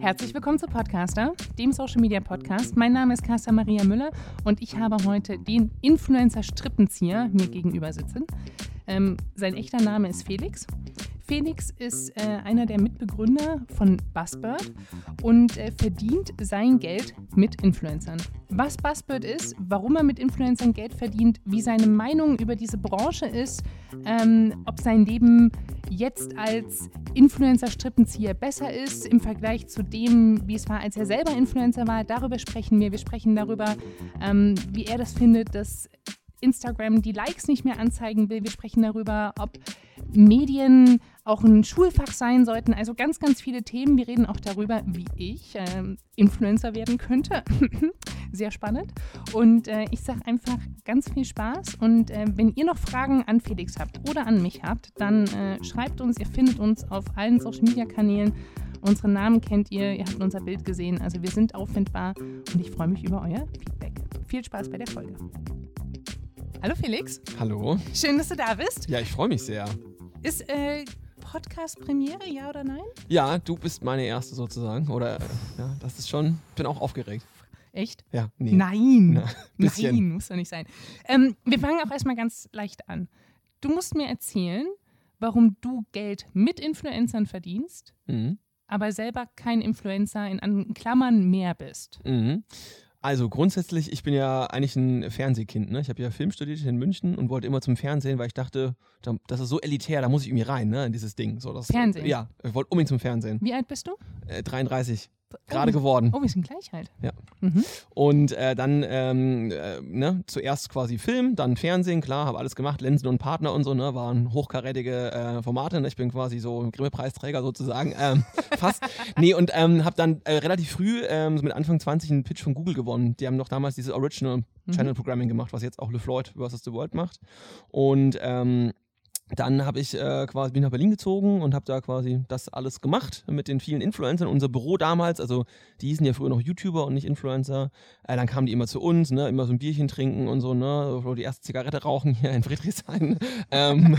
Herzlich willkommen zu Podcaster, dem Social Media Podcast. Mein Name ist Carsten Maria Müller und ich habe heute den Influencer Strippenzieher mir gegenüber sitzen. Ähm, sein echter Name ist Felix. Felix ist äh, einer der Mitbegründer von Buzzbird und äh, verdient sein Geld mit Influencern. Was Buzzbird ist, warum er mit Influencern Geld verdient, wie seine Meinung über diese Branche ist, ähm, ob sein Leben jetzt als Influencer-Strippenzieher besser ist im Vergleich zu dem, wie es war, als er selber Influencer war. Darüber sprechen wir. Wir sprechen darüber, ähm, wie er das findet, dass Instagram die Likes nicht mehr anzeigen will. Wir sprechen darüber, ob Medien auch ein Schulfach sein sollten. Also ganz, ganz viele Themen. Wir reden auch darüber, wie ich äh, Influencer werden könnte. Sehr spannend. Und äh, ich sage einfach ganz viel Spaß. Und äh, wenn ihr noch Fragen an Felix habt oder an mich habt, dann äh, schreibt uns. Ihr findet uns auf allen Social-Media-Kanälen. Unsere Namen kennt ihr. Ihr habt unser Bild gesehen. Also wir sind auffindbar. Und ich freue mich über euer Feedback. Viel Spaß bei der Folge. Hallo Felix. Hallo. Schön, dass du da bist. Ja, ich freue mich sehr. Ist äh, Podcast-Premiere, ja oder nein? Ja, du bist meine erste sozusagen. Oder äh, ja, das ist schon. Ich bin auch aufgeregt. Echt? Ja, nee. Nein. Na, bisschen. Nein, muss doch nicht sein. Ähm, wir fangen auch erstmal ganz leicht an. Du musst mir erzählen, warum du Geld mit Influencern verdienst, Mhm. aber selber kein Influencer in Klammern mehr bist. Mhm. Also grundsätzlich, ich bin ja eigentlich ein Fernsehkind. Ne? Ich habe ja Film studiert in München und wollte immer zum Fernsehen, weil ich dachte, da- das ist so elitär, da muss ich irgendwie rein, ne, in dieses Ding. So, das, Fernsehen? Ja, ich wollte unbedingt zum Fernsehen. Wie alt bist du? Äh, 33, Oh, gerade wir- geworden. Oh, wir sind gleich alt. Ja. Mhm. Und äh, dann ähm, äh, ne, zuerst quasi Film, dann Fernsehen, klar, habe alles gemacht, Lensen und Partner und so, ne, waren hochkarätige äh, Formate. Ne? Ich bin quasi so Grimme-Preisträger sozusagen. Ähm, fast. Nee, und ähm, habe dann äh, relativ früh, ähm, so mit Anfang 20, einen Pitch von Google gewonnen. Die haben noch damals dieses Original Channel Programming gemacht, was jetzt auch LeFloid vs. The World macht. Und ähm, dann habe ich äh, quasi bin nach Berlin gezogen und habe da quasi das alles gemacht mit den vielen Influencern. Unser Büro damals, also die hießen ja früher noch YouTuber und nicht Influencer. Äh, dann kamen die immer zu uns, ne, immer so ein Bierchen trinken und so, ne, die erste Zigarette rauchen hier in Friedrichshain. ähm,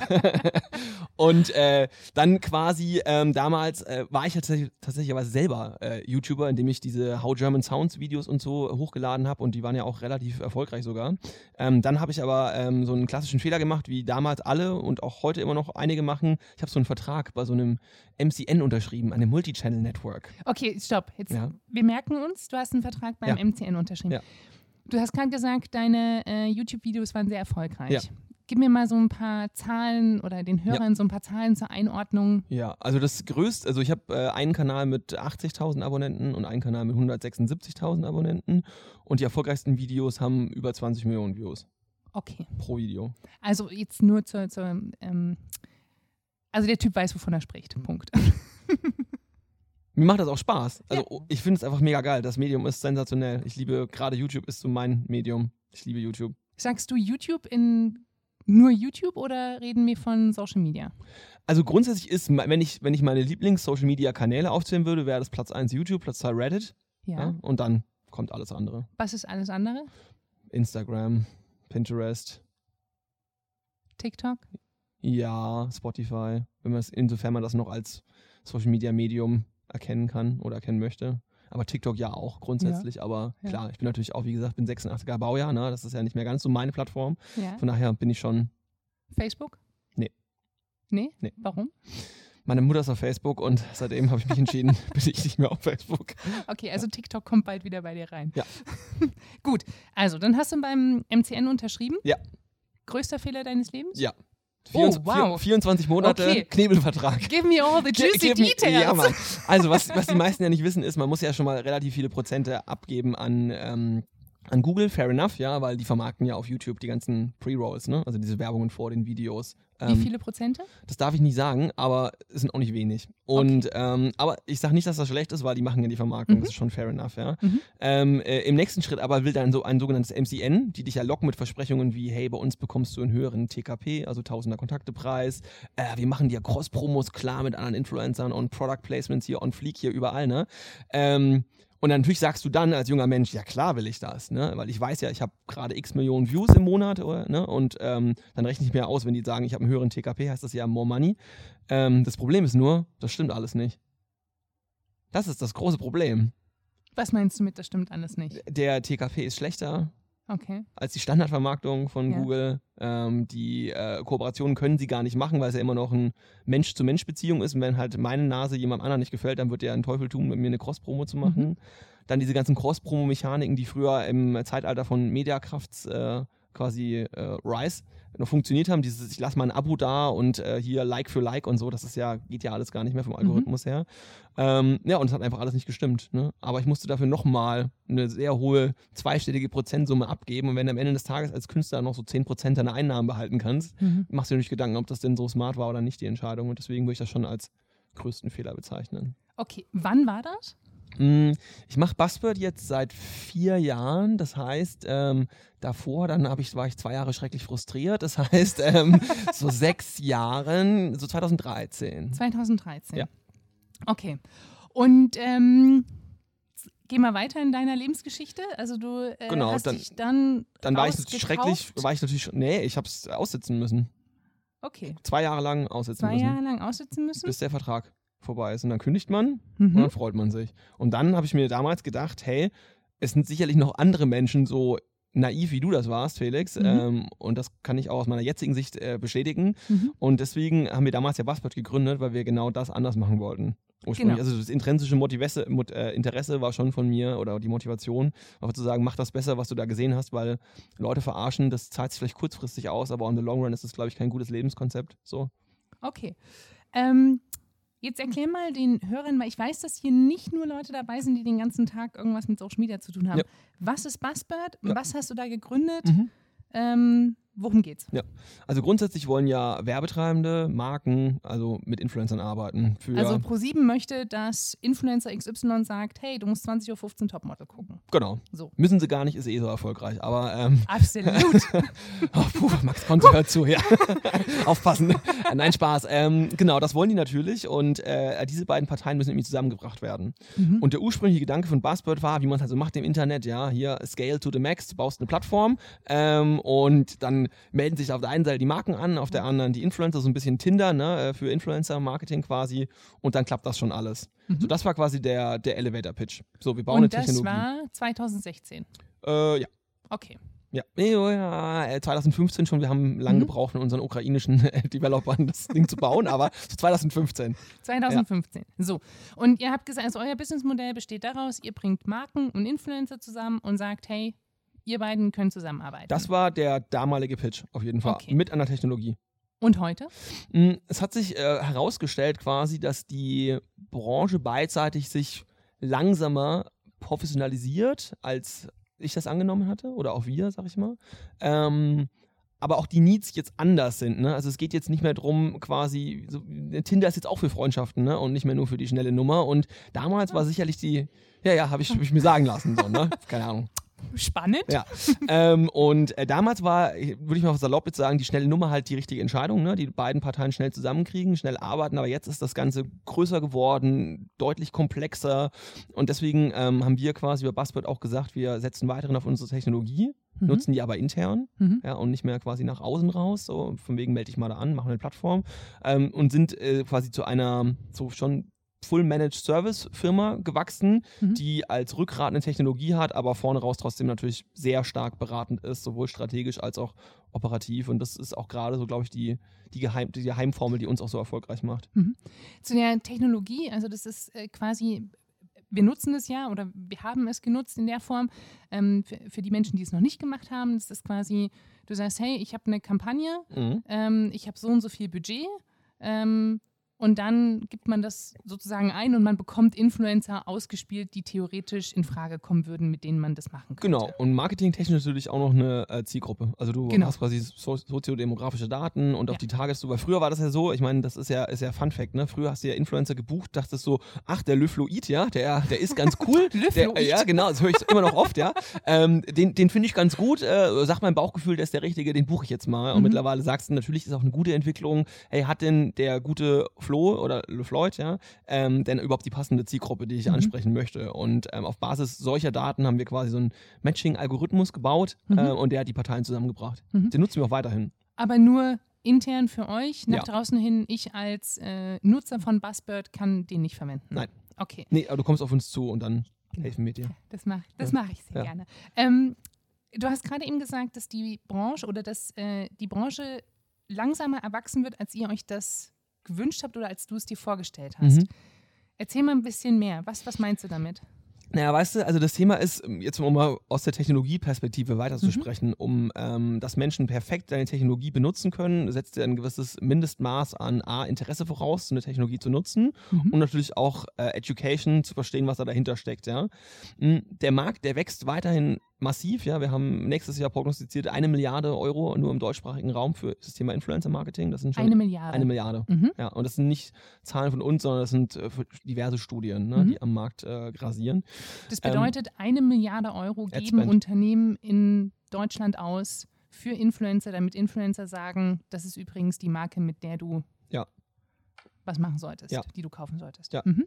und äh, dann quasi ähm, damals äh, war ich tatsächlich, tatsächlich aber selber äh, YouTuber, indem ich diese How German Sounds Videos und so hochgeladen habe und die waren ja auch relativ erfolgreich sogar. Ähm, dann habe ich aber ähm, so einen klassischen Fehler gemacht, wie damals alle und auch heute immer noch einige machen. Ich habe so einen Vertrag bei so einem MCN unterschrieben, einem Multichannel Network. Okay, stopp. Jetzt, Ja. Wir merken uns, du hast einen Vertrag beim Ja. MCN unterschrieben. Ja. Du hast gerade gesagt, deine äh, YouTube-Videos waren sehr erfolgreich. Gib mir mal so ein paar Zahlen oder den Hörern so ein paar Zahlen zur Einordnung. Ja, also das größte, also ich habe äh, einen Kanal mit 80.000 Abonnenten und einen Kanal mit 176.000 Abonnenten und die erfolgreichsten Videos haben über 20 Millionen Views Okay. pro Video. Also jetzt nur zur, zur ähm, also der Typ weiß, wovon er spricht. Punkt. Mir macht das auch Spaß. Also Ja. ich finde es einfach mega geil. Das Medium ist sensationell. Ich liebe, gerade YouTube ist so mein Medium. Ich liebe YouTube. Sagst du YouTube in nur YouTube oder reden wir von Social Media? Also grundsätzlich ist, wenn ich, wenn ich meine Lieblings-Social-Media-Kanäle aufzählen würde, wäre das Platz 1 YouTube, Platz 2 Reddit Ja. ja. und dann kommt alles andere. Was ist alles andere? Instagram, Pinterest, TikTok? ja, Spotify, wenn man es, insofern man das noch als Social-Media-Medium erkennen kann oder erkennen möchte. Aber TikTok ja auch grundsätzlich, aber Ja. klar, ich bin natürlich auch, wie gesagt, bin 86er Baujahr, ne? das ist ja nicht mehr ganz so meine Plattform. Ja. Von daher bin ich schon, Facebook? Nee. Nee? Nee. Warum? Meine Mutter ist auf Facebook und seitdem habe ich mich entschieden, bin ich nicht mehr auf Facebook. Okay, also TikTok kommt bald wieder bei dir rein. Ja. Gut, also dann hast du beim MCN unterschrieben. Ja. Größter Fehler deines Lebens? Ja. Oh, 24, wow. 24 Monate Okay. Knebelvertrag. Give me all the juicy mir- details. Ja, Mann. Also, was, was die meisten ja nicht wissen, ist, man muss ja schon mal relativ viele Prozente abgeben an, ähm, an Google, fair enough, ja, weil die vermarkten ja auf YouTube die ganzen Pre-Rolls, ne? Also diese Werbungen vor den Videos. Wie Ähm, viele Prozente? Das darf ich nicht sagen, aber es sind auch nicht wenig. Und ähm, aber ich sage nicht, dass das schlecht ist, weil die machen ja die Vermarktung, Mhm. das ist schon fair enough, ja. Mhm. Ähm, äh, Im nächsten Schritt aber will dann so ein sogenanntes MCN, die dich ja locken mit Versprechungen wie, hey, bei uns bekommst du einen höheren TKP, also Tausender Kontaktepreis. Äh, wir machen dir Cross-Promos klar mit anderen Influencern und Product Placements hier on Fleek hier überall, ne? Und natürlich sagst du dann als junger Mensch, ja klar will ich das, ne? Weil ich weiß ja, ich habe gerade x Millionen Views im Monat, oder, ne? Und ähm, dann rechne ich mir aus, wenn die sagen, ich habe habe einen höheren TKP, heißt das ja more money. Ähm, das Problem ist nur, das stimmt alles nicht. Das ist das große Problem. Was meinst du mit, das stimmt alles nicht? Der TKP ist schlechter Okay. als die Standardvermarktung von Ja. Google. Ähm, die äh, Kooperationen können sie gar nicht machen, weil es ja immer noch eine Mensch-zu-Mensch-Beziehung ist. Und wenn halt meine Nase jemandem anderen nicht gefällt, dann wird der einen Teufel tun, mit mir eine Cross-Promo zu machen. Mhm. Dann diese ganzen Cross-Promo-Mechaniken, die früher im Zeitalter von Mediakrafts äh, quasi äh, Rise noch funktioniert haben. Dieses, ich lasse mal ein Abo da und äh, hier Like für Like und so, das ist ja, geht ja alles gar nicht mehr vom Algorithmus her. Ähm, ja, und es hat einfach alles nicht gestimmt. Ne? Aber ich musste dafür nochmal eine sehr hohe zweistellige Prozentsumme abgeben. Und wenn du am Ende des Tages als Künstler noch so 10% deiner Einnahmen behalten kannst, Mhm. machst du dir nicht Gedanken, ob das denn so smart war oder nicht, die Entscheidung. Und deswegen würde ich das schon als größten Fehler bezeichnen. Okay, wann war das? Mm, Ich mache Buzzword jetzt seit vier Jahren. Das heißt, ähm, davor, dann hab ich, war ich zwei Jahre schrecklich frustriert. Das heißt, ähm, so sechs Jahren, so 2013. 2013. Ja. Okay. Und ähm, geh mal weiter in deiner Lebensgeschichte. Also du äh, Genau, hast dann- dich dann Dann war ich schrecklich, war ich natürlich, nee, ich habe es aussitzen müssen. Okay. Zwei Jahre lang aussitzen Zwei müssen, Jahre lang aussitzen müssen. bis der Vertrag vorbei ist. Und dann kündigt man und dann Mhm. freut man sich. Und dann habe ich mir damals gedacht, hey, es sind sicherlich noch andere Menschen so naiv, wie du das warst, Felix. Mhm. Ähm, und das kann ich auch aus meiner jetzigen Sicht äh, bestätigen. Mhm. Und deswegen haben wir damals ja Buzzword gegründet, weil wir genau das anders machen wollten. Genau. Also das intrinsische Motivesse, Mot, äh, Interesse war schon von mir oder die Motivation, einfach zu sagen, mach das besser, was du da gesehen hast, weil Leute verarschen, das zahlt sich vielleicht kurzfristig aus, aber on the long run ist das, glaube ich, kein gutes Lebenskonzept. So. Okay. Ähm, jetzt erklär mal den Hörern, weil ich weiß, dass hier nicht nur Leute dabei sind, die den ganzen Tag irgendwas mit Social Media zu tun haben. Ja. Was ist Buzzbird? Ja. Was hast du da gegründet? Mhm. Ähm, worum geht's? Also grundsätzlich wollen ja Werbetreibende, Marken, also mit Influencern arbeiten. Also Pro7 möchte, dass Influencer XY sagt, hey, du musst 20.15 Uhr Topmodel gucken. genau. So. Müssen sie gar nicht, ist eh so erfolgreich. Aber ähm, Absolut. Oh, puh, Max Konto hört zu, ja. Aufpassen. Äh, Nein, Spaß. Ähm, genau, das wollen die natürlich und äh, diese beiden Parteien müssen irgendwie zusammengebracht werden. Mhm. Und der ursprüngliche Gedanke von Buzzbird war, wie man es halt so macht im Internet, ja, hier Scale to the Max, du baust eine Plattform ähm, und dann melden sich auf der einen Seite die Marken an, auf der anderen die Influencer, so ein bisschen Tinder, ne, äh, für Influencer-Marketing quasi und dann klappt das schon alles. So, das war quasi der, der Elevator-Pitch. So, wir bauen Mhm. Und eine das Technologie. war 2016. äh, ja. Okay. Ja, ja, ja, äh, 2015 schon. Wir haben lange Mhm. gebraucht, mit unseren ukrainischen Developern das Ding zu bauen, aber so 2015. 2015. So. Und ihr habt gesagt, also euer Businessmodell besteht daraus, ihr bringt Marken und Influencer zusammen und sagt, hey, ihr beiden können zusammenarbeiten. Das war der damalige Pitch, auf jeden Fall. Okay. Mit einer Technologie. und heute? Mm, Es hat sich äh, herausgestellt quasi, dass die Branche beidseitig sich langsamer professionalisiert, als ich das angenommen hatte, oder auch wir, sag ich mal. Ähm, aber auch die Needs jetzt anders sind. Ne? Also es geht jetzt nicht mehr drum, quasi, so, Tinder ist jetzt auch für Freundschaften ne? und nicht mehr nur für die schnelle Nummer. Und damals war sicherlich die, ja, ja, habe ich, hab ich mir sagen lassen. So, ne? Keine Ahnung. Spannend. Ja. ähm, und äh, damals war, würde ich mal salopp jetzt sagen, die schnelle Nummer halt die richtige Entscheidung, ne? die beiden Parteien schnell zusammenkriegen, schnell arbeiten, aber jetzt ist das Ganze größer geworden, deutlich komplexer und deswegen ähm, haben wir quasi über Buzzword auch gesagt, wir setzen weiterhin auf unsere Technologie, Mhm. nutzen die aber intern Mhm. ja, und nicht mehr quasi nach außen raus, so von wegen melde dich mal da an, machen eine Plattform ähm, und sind äh, quasi zu einer so schon Full Managed Service Firma gewachsen, Mhm. die als Rückgrat eine Technologie hat, aber vorne raus trotzdem natürlich sehr stark beratend ist, sowohl strategisch als auch operativ. Und das ist auch gerade so, glaube ich, die, die, Geheim, die Geheimformel, die uns auch so erfolgreich macht. Zu der Technologie, also das ist äh, quasi, wir nutzen es ja oder wir haben es genutzt in der Form. Ähm, für, für die Menschen, die es noch nicht gemacht haben, das ist quasi, du sagst, hey, ich habe eine Kampagne, Mhm. ähm, ich habe so und so viel Budget ähm, und dann gibt man das sozusagen ein und man bekommt Influencer ausgespielt, die theoretisch in Frage kommen würden, mit denen man das machen könnte. Genau, und marketingtechnisch natürlich auch noch eine äh, Zielgruppe. Also du Genau. hast quasi so soziodemografische Daten und auch Ja. die Tages... Weil früher war das ja so, ich meine, das ist ja, ist ja Fun Fact, ne? Früher hast du ja Influencer gebucht, dachtest so, ach, der Löfloid, ja, der, der ist ganz cool. der, Löfloid. ja, genau, das höre ich immer noch oft, ja. Ähm, den den finde ich ganz gut, äh, sagt mein Bauchgefühl, der ist der Richtige, den buche ich jetzt mal. Und Mhm. mittlerweile sagst du, natürlich ist auch eine gute Entwicklung, hey, hat denn der gute Flo oder LeFloid, ja, ähm, denn überhaupt die passende Zielgruppe, die ich Mhm. ansprechen möchte? Und ähm, auf Basis solcher Daten haben wir quasi so einen Matching-Algorithmus gebaut Mhm. äh, und der hat die Parteien zusammengebracht. Mhm. Den nutzen wir auch weiterhin. Aber nur intern für euch, nach Ja. draußen hin, ich als äh, Nutzer von Buzzbird kann den nicht verwenden. Nein. Okay, Nee, aber du kommst auf uns zu und dann helfen wir dir. das mache das Ja. mach ich sehr Ja. gerne. Ähm, du hast gerade eben gesagt, dass die Branche oder dass äh, die Branche langsamer erwachsen wird, als ihr euch das gewünscht habt oder als du es dir vorgestellt hast. Mhm. Erzähl mal ein bisschen mehr. Was, was meinst du damit? Naja, weißt du, also das Thema ist, ähm, jetzt um mal aus der Technologieperspektive Mhm. weiterzusprechen, um ähm, dass Menschen perfekt deine Technologie benutzen können, setzt dir ein gewisses Mindestmaß an A, Interesse voraus, so eine Technologie zu nutzen Mhm. und natürlich auch äh, Education zu verstehen, was da dahinter steckt, ja. Mm, Der Markt, der wächst weiterhin massiv, ja. Wir haben nächstes Jahr prognostiziert eine Milliarde Euro nur im deutschsprachigen Raum für das Thema Influencer-Marketing. Das sind schon Eine Milliarde. eine Milliarde. Mhm. Ja, und das sind nicht Zahlen von uns, sondern das sind äh, diverse Studien, ne, Mhm. die am Markt äh, grasieren. Das Ähm, bedeutet, eine Milliarde Euro geben. Unternehmen in Deutschland aus für Influencer, damit Influencer sagen, das ist übrigens die Marke, mit der du Ja. was machen solltest, Ja. die du kaufen solltest. Ja. Mhm.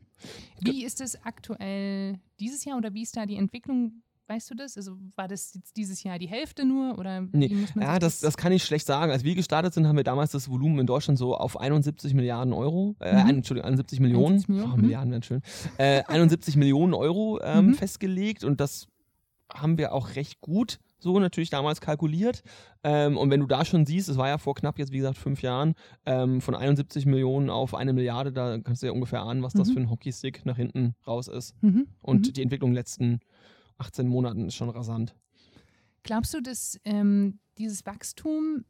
Wie ist es aktuell dieses Jahr oder wie ist da die Entwicklung? Weißt du das? Also war das jetzt dieses Jahr die Hälfte nur oder Nee. Ja, das, das kann ich schlecht sagen. Als wir gestartet sind, haben wir damals das Volumen in Deutschland so auf 71 Milliarden Euro, äh, Mhm. Entschuldigung, 71 Millionen, 71 Millionen, oh, mhm. Milliarden wären schön, äh, 71 Millionen Euro ähm, Mhm. festgelegt und das haben wir auch recht gut so natürlich damals kalkuliert. Ähm, und wenn du da schon siehst, es war ja vor knapp jetzt, wie gesagt, fünf Jahren, ähm, von 71 Millionen auf eine Milliarde, da kannst du ja ungefähr ahnen, was das Mhm. für ein Hockeystick nach hinten raus ist. Mhm. Und Mhm. die Entwicklung letzten 18 Monaten ist schon rasant. Glaubst du, dass ähm, dieses Wachstum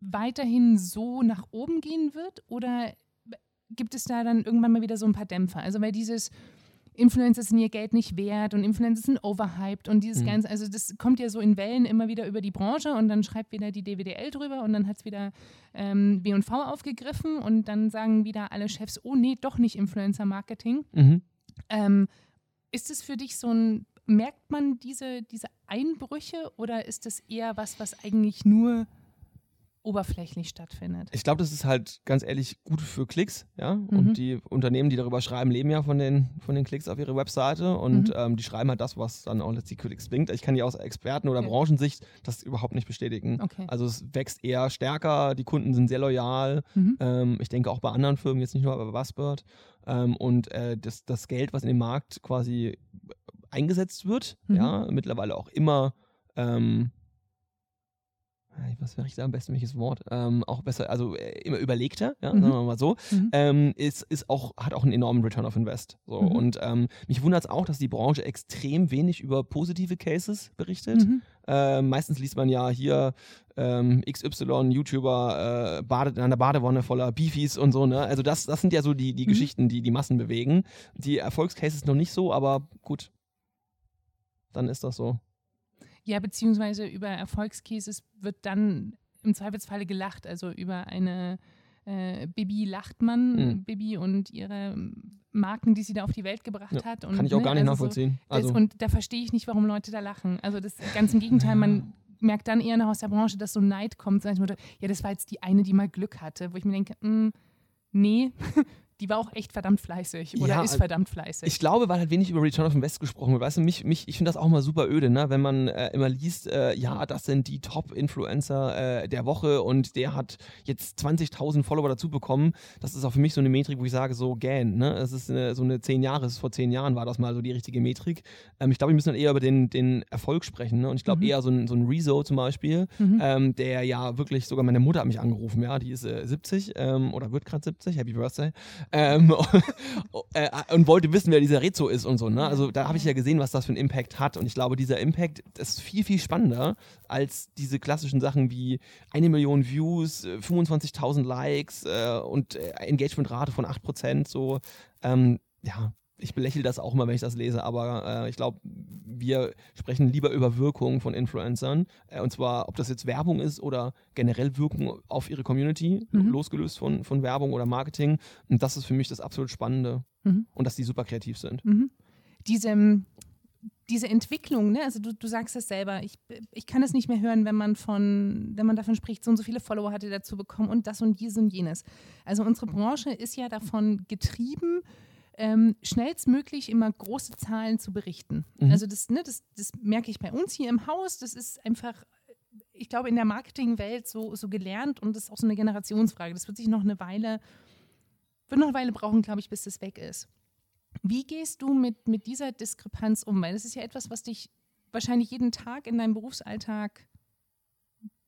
weiterhin so nach oben gehen wird oder gibt es da dann irgendwann mal wieder so ein paar Dämpfer? Also weil dieses Influencer sind ihr Geld nicht wert und Influencer sind overhyped und dieses Mhm. Ganze, also das kommt ja so in Wellen immer wieder über die Branche und dann schreibt wieder die DWDL drüber und dann hat es wieder ähm, B&V aufgegriffen und dann sagen wieder alle Chefs, oh nee, doch nicht Influencer-Marketing. Mhm. Ähm, ist es für dich so ein, merkt man diese, diese Einbrüche oder ist es eher was, was eigentlich nur oberflächlich stattfindet? Ich glaube, das ist halt ganz ehrlich gut für Klicks, ja. Mhm. Und die Unternehmen, die darüber schreiben, leben ja von den, von den Klicks auf ihre Webseite und Mhm. ähm, die schreiben halt das, was dann auch letztlich Klicks bringt. Ich kann ja aus Experten- oder Ja. Branchensicht das überhaupt nicht bestätigen. Okay. Also es wächst eher stärker, die Kunden sind sehr loyal. Mhm. Ähm, ich denke auch bei anderen Firmen, jetzt nicht nur bei Buzzbird. Ähm, und äh, das, das Geld, was in den Markt quasi eingesetzt wird, Mhm. ja, mittlerweile auch immer ähm, was wäre ich da am besten, welches Wort? Ähm, auch besser, also äh, immer überlegter, ja, Mhm. sagen wir mal so, Mhm. ähm, ist, ist auch, hat auch einen enormen Return of Invest. So. Mhm. Und ähm, mich wundert es auch, dass die Branche extrem wenig über positive Cases berichtet. Mhm. Ähm, meistens liest man ja hier ähm, XY, YouTuber, äh, badet in einer Badewanne voller Beefies und so, ne? Also das, das sind ja so die, die Mhm. Geschichten, die die Massen bewegen. Die Erfolgscases noch nicht so, aber gut. Dann ist das so. Ja, beziehungsweise über Erfolgscases wird dann im Zweifelsfalle gelacht, also über eine äh, Bibi Lachtmann, Mhm. Bibi und ihre Marken, die sie da auf die Welt gebracht Ja, hat. Und, Kann ich auch ne, gar nicht also so- nachvollziehen. Das, Also, und da verstehe ich nicht, warum Leute da lachen. Also das ganz im Gegenteil, man merkt dann eher noch aus der Branche, dass so Neid kommt, so Motto, ja, das war jetzt die eine, die mal Glück hatte, wo ich mir denke, mm, nee, die war auch echt verdammt fleißig oder Ja, ist also verdammt fleißig. Ich glaube, weil halt wenig über Return of Invest gesprochen wird. Weißt du, mich, mich, ich finde das auch mal super öde, ne? wenn man äh, immer liest, äh, ja, das sind die Top-Influencer äh, der Woche und der hat jetzt 20.000 Follower dazu bekommen. Das ist auch für mich so eine Metrik, wo ich sage, so gähn. Ne? Es ist eine, so eine zehn Jahres, vor zehn Jahren war das mal so die richtige Metrik. Ähm, ich glaube, wir müssen dann eher über den, den Erfolg sprechen. Ne? Und ich glaube Mhm. eher so ein, so ein Rezo zum Beispiel, Mhm. ähm, der ja wirklich, sogar meine Mutter hat mich angerufen, ja, die ist äh, 70 ähm, oder wird gerade 70, Happy Birthday. Ähm, äh, und wollte wissen, wer dieser Rezo ist und so. Ne? Also da habe ich ja gesehen, was das für einen Impact hat. Und ich glaube, dieser Impact ist viel, viel spannender als diese klassischen Sachen wie eine Million Views, äh, 25.000 Likes äh, und äh, Engagementrate von 8%. So, ähm, ja, ich belächle das auch mal, wenn ich das lese, aber äh, ich glaube, wir sprechen lieber über Wirkung von Influencern. Äh, und zwar, ob das jetzt Werbung ist oder generell Wirkung auf ihre Community, Mhm. losgelöst von, von Werbung oder Marketing. Und das ist für mich das absolut Spannende. Mhm. Und dass die super kreativ sind. Mhm. Diese, ähm, diese Entwicklung, ne? also du, du sagst es selber, ich, ich kann es nicht mehr hören, wenn man von, wenn man davon spricht, so und so viele Follower hatte dazu bekommen und das und dies und jenes. Also unsere Branche ist ja davon getrieben, ähm, schnellstmöglich immer große Zahlen zu berichten. Mhm. Also das, ne, das, das merke ich bei uns hier im Haus, das ist einfach ich glaube, in der Marketingwelt so, so gelernt und das ist auch so eine Generationsfrage. Das wird sich noch eine Weile, wird noch eine Weile brauchen, glaube ich, bis das weg ist. Wie gehst du mit, mit dieser Diskrepanz um? Weil das ist ja etwas, was dich wahrscheinlich jeden Tag in deinem Berufsalltag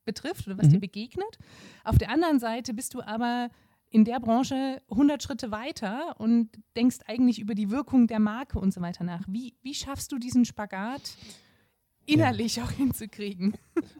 betrifft oder was mhm. dir begegnet. Auf der anderen Seite bist du aber in der Branche 100 Schritte weiter und denkst eigentlich über die Wirkung der Marke und so weiter nach. Wie, wie schaffst du diesen Spagat innerlich ja. auch hinzukriegen?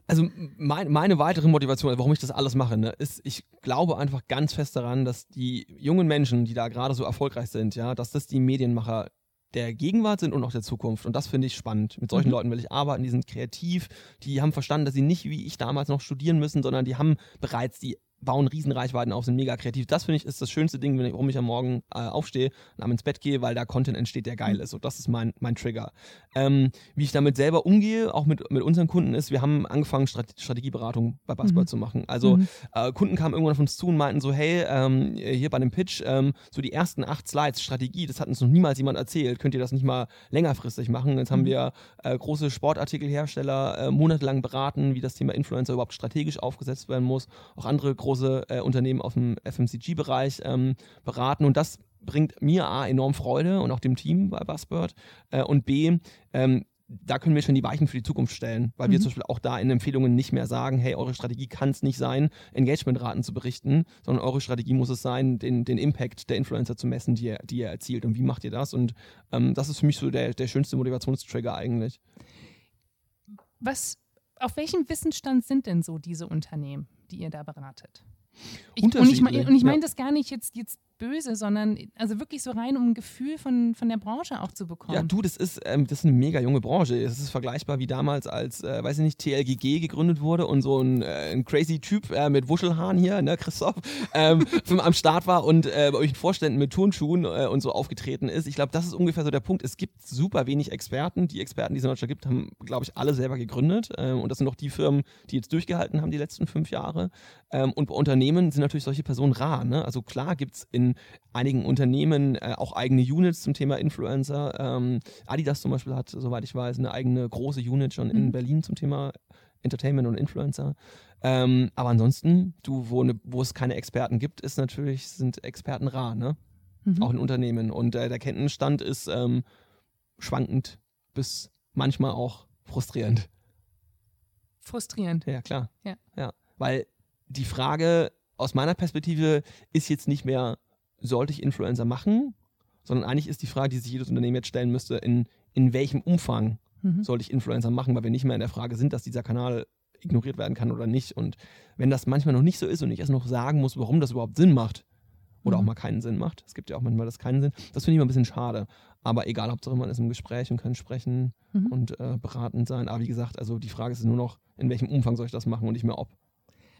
Also mein, meine weitere Motivation, warum ich das alles mache, ne, ist, ich glaube einfach ganz fest daran, dass die jungen Menschen, die da gerade so erfolgreich sind, ja, dass das die Medienmacher der Gegenwart sind und auch der Zukunft. Und das finde ich spannend. Mit solchen mhm. Leuten will ich arbeiten, die sind kreativ, die haben verstanden, dass sie nicht wie ich damals noch studieren müssen, sondern die haben bereits die bauen Riesenreichweiten auf, sind mega kreativ. Das finde ich ist das schönste Ding, wenn ich, warum ich am Morgen äh, aufstehe und ins Bett gehe, weil da Content entsteht, der geil mhm. ist. Und das ist mein, mein Trigger. Ähm, wie ich damit selber umgehe, auch mit, mit unseren Kunden, ist, wir haben angefangen, Strate Strategieberatung bei Buzzword mhm. zu machen. Also mhm. äh, Kunden kamen irgendwann auf uns zu und meinten so, hey, ähm, hier bei dem Pitch, ähm, so die ersten acht Slides Strategie, das hat uns noch niemals jemand erzählt. Könnt ihr das nicht mal längerfristig machen? Jetzt haben mhm. wir äh, große Sportartikelhersteller äh, monatelang beraten, wie das Thema Influencer überhaupt strategisch aufgesetzt werden muss. Auch andere große äh, Unternehmen aus dem FMCG-Bereich ähm, beraten und das bringt mir A enorm Freude und auch dem Team bei Buzzbird äh, und B, ähm, da können wir schon die Weichen für die Zukunft stellen, weil mhm. wir zum Beispiel auch da in Empfehlungen nicht mehr sagen, hey, eure Strategie kann es nicht sein, Engagementraten zu berichten, sondern eure Strategie muss es sein, den, den Impact der Influencer zu messen, die ihr, die ihr erzielt. Und wie macht ihr das? Und ähm, das ist für mich so der, der schönste Motivationstrigger eigentlich. Was, auf welchem Wissensstand sind denn so diese Unternehmen, die ihr da beratet? Ich, und ich, mein, ich meine ja. das gar nicht jetzt, jetzt böse, sondern also wirklich so rein, um ein Gefühl von, von der Branche auch zu bekommen. Ja, du, das ist, ähm, das ist eine mega junge Branche. Es ist vergleichbar wie damals, als, äh, weiß ich nicht, TLGG gegründet wurde und so ein, äh, ein crazy Typ äh, mit Wuschelhahn hier, ne, Christoph, ähm, am Start war und äh, bei euch Vorständen mit Turnschuhen äh, und so aufgetreten ist. Ich glaube, das ist ungefähr so der Punkt. Es gibt super wenig Experten. Die Experten, die es in Deutschland gibt, haben, glaube ich, alle selber gegründet. Ähm, und das sind auch die Firmen, die jetzt durchgehalten haben die letzten fünf Jahre. Ähm, und bei Unternehmen sind natürlich solche Personen rar. Ne? Also klar gibt es in einigen Unternehmen äh, auch eigene Units zum Thema Influencer. Ähm, Adidas zum Beispiel hat, soweit ich weiß, eine eigene große Unit schon in mhm. Berlin zum Thema Entertainment und Influencer. Ähm, aber ansonsten, du, wo, ne, wo es keine Experten gibt, ist natürlich, sind Experten rar, ne? Mhm. Auch in Unternehmen. Und äh, der Kenntnisstand ist ähm, schwankend bis manchmal auch frustrierend. Frustrierend. Ja, klar. Ja. ja. Weil die Frage aus meiner Perspektive ist jetzt nicht mehr, sollte ich Influencer machen, sondern eigentlich ist die Frage, die sich jedes Unternehmen jetzt stellen müsste, in, in welchem Umfang mhm. sollte ich Influencer machen, weil wir nicht mehr in der Frage sind, dass dieser Kanal ignoriert werden kann oder nicht. Und wenn das manchmal noch nicht so ist und ich erst noch sagen muss, warum das überhaupt Sinn macht oder mhm. auch mal keinen Sinn macht, es gibt ja auch manchmal das keinen Sinn, das finde ich immer ein bisschen schade. Aber egal, Hauptsache man ist im Gespräch und kann sprechen mhm. und äh, beratend sein. Aber wie gesagt, also die Frage ist nur noch, in welchem Umfang soll ich das machen und nicht mehr ob.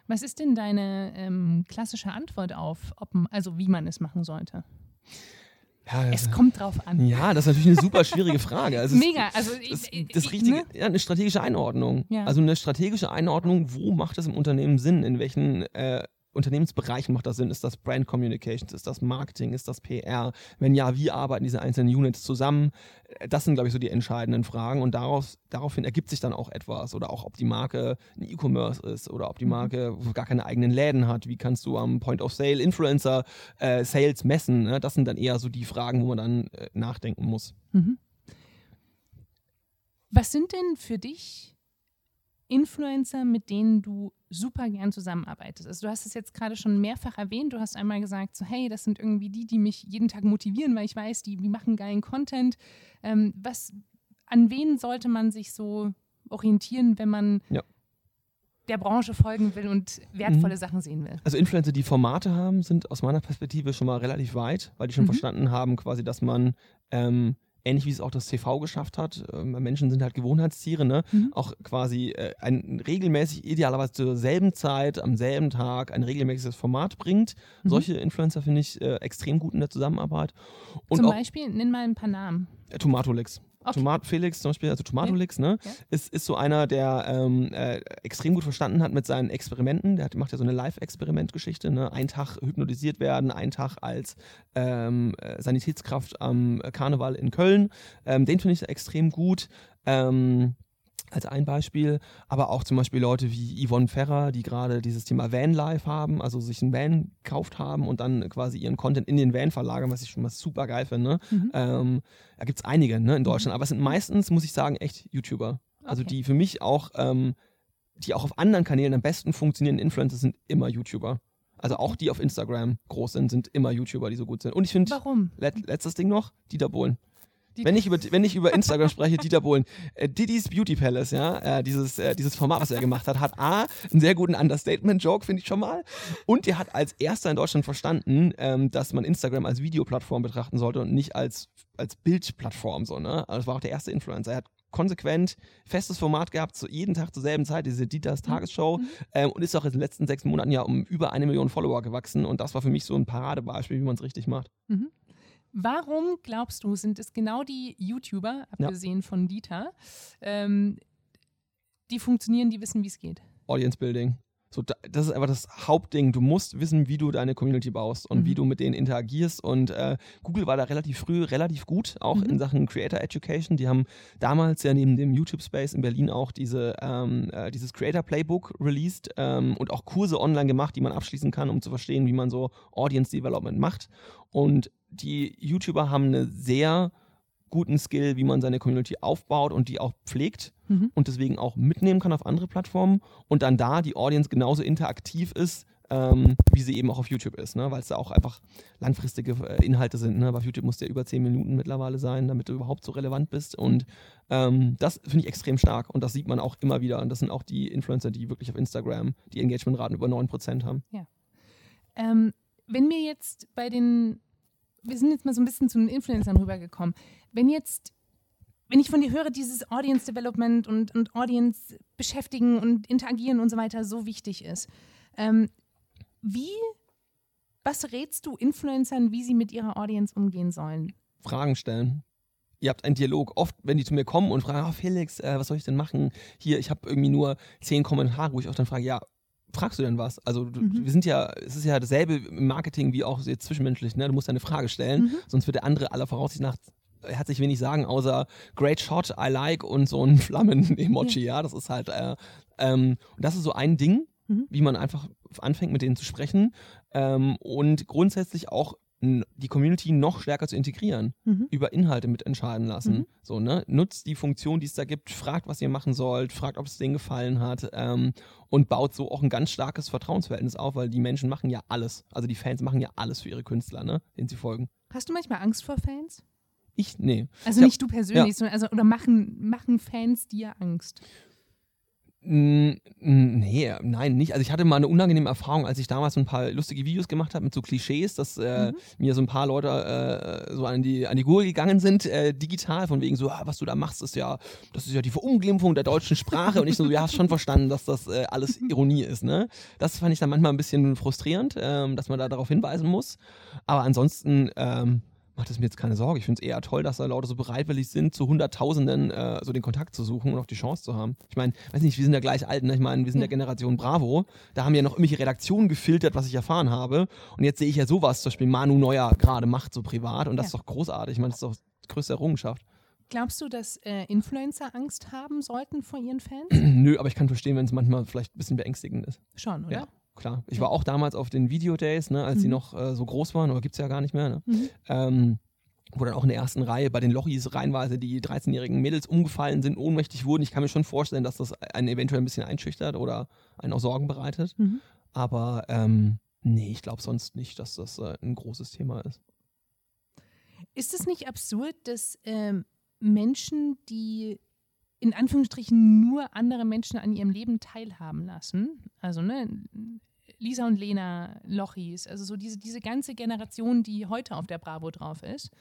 Was ist denn deine ähm, klassische Antwort auf, ob, also wie man es machen sollte? Ja, es kommt drauf an. Ja, das ist natürlich eine super schwierige Frage. Also Mega. Also das, das Richtige, ne? ja, eine strategische Einordnung. Ja. Also eine strategische Einordnung, wo macht es im Unternehmen Sinn, in welchen äh, Unternehmensbereichen macht das Sinn? Ist das Brand Communications? Ist das Marketing? Ist das PR? Wenn ja, wie arbeiten diese einzelnen Units zusammen? Das sind, glaube ich, so die entscheidenden Fragen und daraus, daraufhin ergibt sich dann auch etwas oder auch, ob die Marke ein E-Commerce ist oder ob die mhm. Marke gar keine eigenen Läden hat. Wie kannst du am Point of Sale Influencer äh, Sales messen? Ne? Das sind dann eher so die Fragen, wo man dann äh, nachdenken muss. Mhm. Was sind denn für dich Influencer, mit denen du super gern zusammenarbeitest? Also du hast es jetzt gerade schon mehrfach erwähnt. Du hast einmal gesagt, so hey, das sind irgendwie die, die mich jeden Tag motivieren, weil ich weiß, die, die machen geilen Content. Ähm, was, an wen sollte man sich so orientieren, wenn man ja. der Branche folgen will und wertvolle mhm. Sachen sehen will? Also Influencer, die Formate haben, sind aus meiner Perspektive schon mal relativ weit, weil die schon mhm. verstanden haben, quasi, dass man ähm, ähnlich wie es auch das TV geschafft hat. Äh, Menschen sind halt Gewohnheitstiere, ne? Mhm. Auch quasi äh, ein regelmäßig, idealerweise zur selben Zeit, am selben Tag, ein regelmäßiges Format bringt. Mhm. Solche Influencer finde ich äh, extrem gut in der Zusammenarbeit. Und Zum Beispiel, nenn mal ein paar Namen. Tomatolix. Okay. Tomat Felix zum Beispiel, also Tomatolix, ne, ja. ist, ist so einer, der ähm, äh, extrem gut verstanden hat mit seinen Experimenten. Der hat, macht ja so eine Live-Experiment-Geschichte, ne? Ein Tag hypnotisiert werden, ein Tag als ähm, äh, Sanitätskraft am Karneval in Köln. Ähm, den finde ich extrem gut. Ähm, als ein Beispiel, aber auch zum Beispiel Leute wie Yvonne Ferrer, die gerade dieses Thema Vanlife haben, also sich einen Van gekauft haben und dann quasi ihren Content in den Van verlagern, was ich schon mal super geil finde. Mhm. Ähm, da gibt es einige ne, in Deutschland, aber es sind meistens, muss ich sagen, echt YouTuber. Also okay. die für mich auch, ähm, die auch auf anderen Kanälen am besten funktionieren, Influencer sind immer YouTuber. Also auch die auf Instagram groß sind, sind immer YouTuber, die so gut sind. Und ich finde, Warum? Let letztes Ding noch, Dieter Bohlen wenn ich über, wenn ich über Instagram spreche, Dieter Bohlen, äh, Diddy's Beauty Palace, ja, äh, dieses, äh, dieses Format, was er gemacht hat, hat A, einen sehr guten Understatement-Joke, finde ich schon mal. Und er hat als erster in Deutschland verstanden, ähm, dass man Instagram als Videoplattform betrachten sollte und nicht als, als Bildplattform, so, ne? Also das war auch der erste Influencer. Er hat konsequent festes Format gehabt, so jeden Tag zur selben Zeit, diese Dieters mhm. Tagesshow mhm. ähm, und ist auch in den letzten sechs Monaten ja um über eine Million Follower gewachsen und das war für mich so ein Paradebeispiel, wie man es richtig macht. Mhm. Warum glaubst du, sind es genau die YouTuber, abgesehen ja. von Dieter, ähm, die funktionieren, die wissen, wie es geht? Audience Building. So, das ist einfach das Hauptding. Du musst wissen, wie du deine Community baust und mhm. wie du mit denen interagierst. Und äh, Google war da relativ früh relativ gut, auch mhm. in Sachen Creator Education. Die haben damals ja neben dem YouTube Space in Berlin auch diese, ähm, äh, dieses Creator Playbook released ähm, und auch Kurse online gemacht, die man abschließen kann, um zu verstehen, wie man so Audience Development macht. Und die YouTuber haben eine sehr guten Skill, wie man seine Community aufbaut und die auch pflegt mhm. und deswegen auch mitnehmen kann auf andere Plattformen und dann da die Audience genauso interaktiv ist, ähm, wie sie eben auch auf YouTube ist, ne? weil es da auch einfach langfristige äh, Inhalte sind. Ne? Bei YouTube muss der über 10 Minuten mittlerweile sein, damit du überhaupt so relevant bist. Und ähm, das finde ich extrem stark und das sieht man auch immer wieder. Und das sind auch die Influencer, die wirklich auf Instagram die Engagementraten über 9% haben. Ja. Ähm, wenn wir jetzt bei den wir sind jetzt mal so ein bisschen zu den Influencern rübergekommen. Wenn jetzt, wenn ich von dir höre, dieses Audience Development und, und Audience beschäftigen und interagieren und so weiter so wichtig ist, ähm, wie, was rätst du Influencern, wie sie mit ihrer Audience umgehen sollen? Fragen stellen ihr habt einen Dialog. Oft, wenn die zu mir kommen und fragen, oh Felix, äh, was soll ich denn machen? Hier, ich habe irgendwie nur zehn Kommentare, wo ich auch dann frage, ja, fragst du denn was? Also du, mhm. wir sind ja, es ist ja dasselbe im Marketing wie auch jetzt zwischenmenschlich, ne? Du musst eine Frage stellen, mhm. sonst wird der andere aller Voraussicht nach er hat sich wenig sagen, außer Great Shot, I like und so ein Flammen-Emoji, ja. ja. Das ist halt, äh, ähm, und das ist so ein Ding, mhm. wie man einfach anfängt, mit denen zu sprechen. Ähm, und grundsätzlich auch die Community noch stärker zu integrieren, mhm. über Inhalte mitentscheiden lassen. Mhm. So, ne? Nutzt die Funktion, die es da gibt, fragt, was ihr machen sollt, fragt, ob es denen gefallen hat ähm, und baut so auch ein ganz starkes Vertrauensverhältnis auf, weil die Menschen machen ja alles. Also die Fans machen ja alles für ihre Künstler, ne? denen sie folgen. Hast du manchmal Angst vor Fans? Ich, nee. Also nicht ja, du persönlich, ja. sondern also, oder machen, machen Fans dir Angst? Nee, nein, nicht. Also ich hatte mal eine unangenehme Erfahrung, als ich damals so ein paar lustige Videos gemacht habe mit so Klischees, dass äh, mhm. mir so ein paar Leute äh, so an die, an die Gurgel gegangen sind, äh, digital, von wegen so, ah, was du da machst, ist ja, das ist ja die Verunglimpfung der deutschen Sprache. Und ich so, ja, hast schon verstanden, dass das äh, alles Ironie ist, ne? Das fand ich dann manchmal ein bisschen frustrierend, ähm, dass man da darauf hinweisen muss. Aber ansonsten, ähm, macht es mir jetzt keine Sorge. Ich finde es eher toll, dass da Leute so bereitwillig sind, zu Hunderttausenden äh, so den Kontakt zu suchen und auch die Chance zu haben. Ich meine, weiß nicht, wir sind ja gleich alt, ne? ich meine, wir sind ja. der Generation Bravo. Da haben ja noch irgendwelche Redaktionen gefiltert, was ich erfahren habe. Und jetzt sehe ich ja sowas, zum Beispiel Manu Neuer gerade macht, so privat. Und das ja. ist doch großartig. Ich meine, das ist doch die größte Errungenschaft. Glaubst du, dass äh, Influencer Angst haben sollten vor ihren Fans? Nö, aber ich kann verstehen, wenn es manchmal vielleicht ein bisschen beängstigend ist. Schon, oder? Ja klar. Ich war auch damals auf den Video-Days, ne, als mhm. die noch äh, so groß waren, oder gibt es ja gar nicht mehr. Ne? Mhm. Ähm, wo dann auch in der ersten Reihe bei den Lochis reihenweise die 13-jährigen Mädels umgefallen sind, ohnmächtig wurden. Ich kann mir schon vorstellen, dass das einen eventuell ein bisschen einschüchtert oder einen auch Sorgen bereitet. Mhm. Aber ähm, nee, ich glaube sonst nicht, dass das äh, ein großes Thema ist. Ist es nicht absurd, dass ähm, Menschen, die in Anführungsstrichen nur andere Menschen an ihrem Leben teilhaben lassen. Also, ne, Lisa und Lena, Lochis, also so diese, diese ganze Generation, die heute auf der Bravo drauf ist,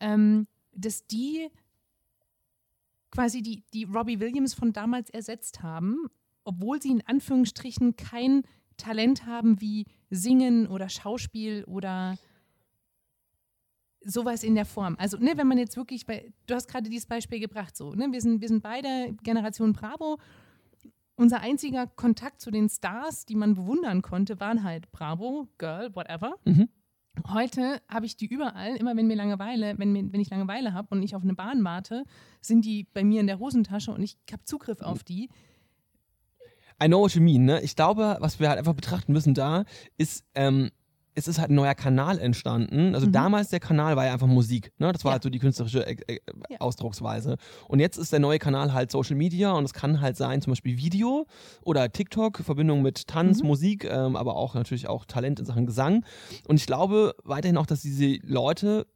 ähm, dass die quasi die, die Robbie Williams von damals ersetzt haben, obwohl sie in Anführungsstrichen kein Talent haben wie Singen oder Schauspiel oder sowas in der Form. Also, ne, wenn man jetzt wirklich bei, du hast gerade dieses Beispiel gebracht, so, ne, wir sind, wir sind beide Generation Bravo. Unser einziger Kontakt zu den Stars, die man bewundern konnte, waren halt Bravo, Girl, whatever. Mhm. Heute habe ich die überall, immer wenn mir Langeweile, wenn, mir, wenn ich Langeweile habe und ich auf eine Bahn warte, sind die bei mir in der Hosentasche und ich habe Zugriff auf die. I know what you mean, ne? Ich glaube, was wir halt einfach betrachten müssen da, ist, ähm, es ist halt ein neuer Kanal entstanden. Also mhm. damals der Kanal war ja einfach Musik. Ne? Das war ja. halt so die künstlerische äh, äh, ja. Ausdrucksweise. Und jetzt ist der neue Kanal halt Social Media und es kann halt sein, zum Beispiel Video oder TikTok, Verbindung mit Tanz, mhm. Musik, ähm, aber auch natürlich auch Talent in Sachen Gesang. Und ich glaube weiterhin auch, dass diese Leute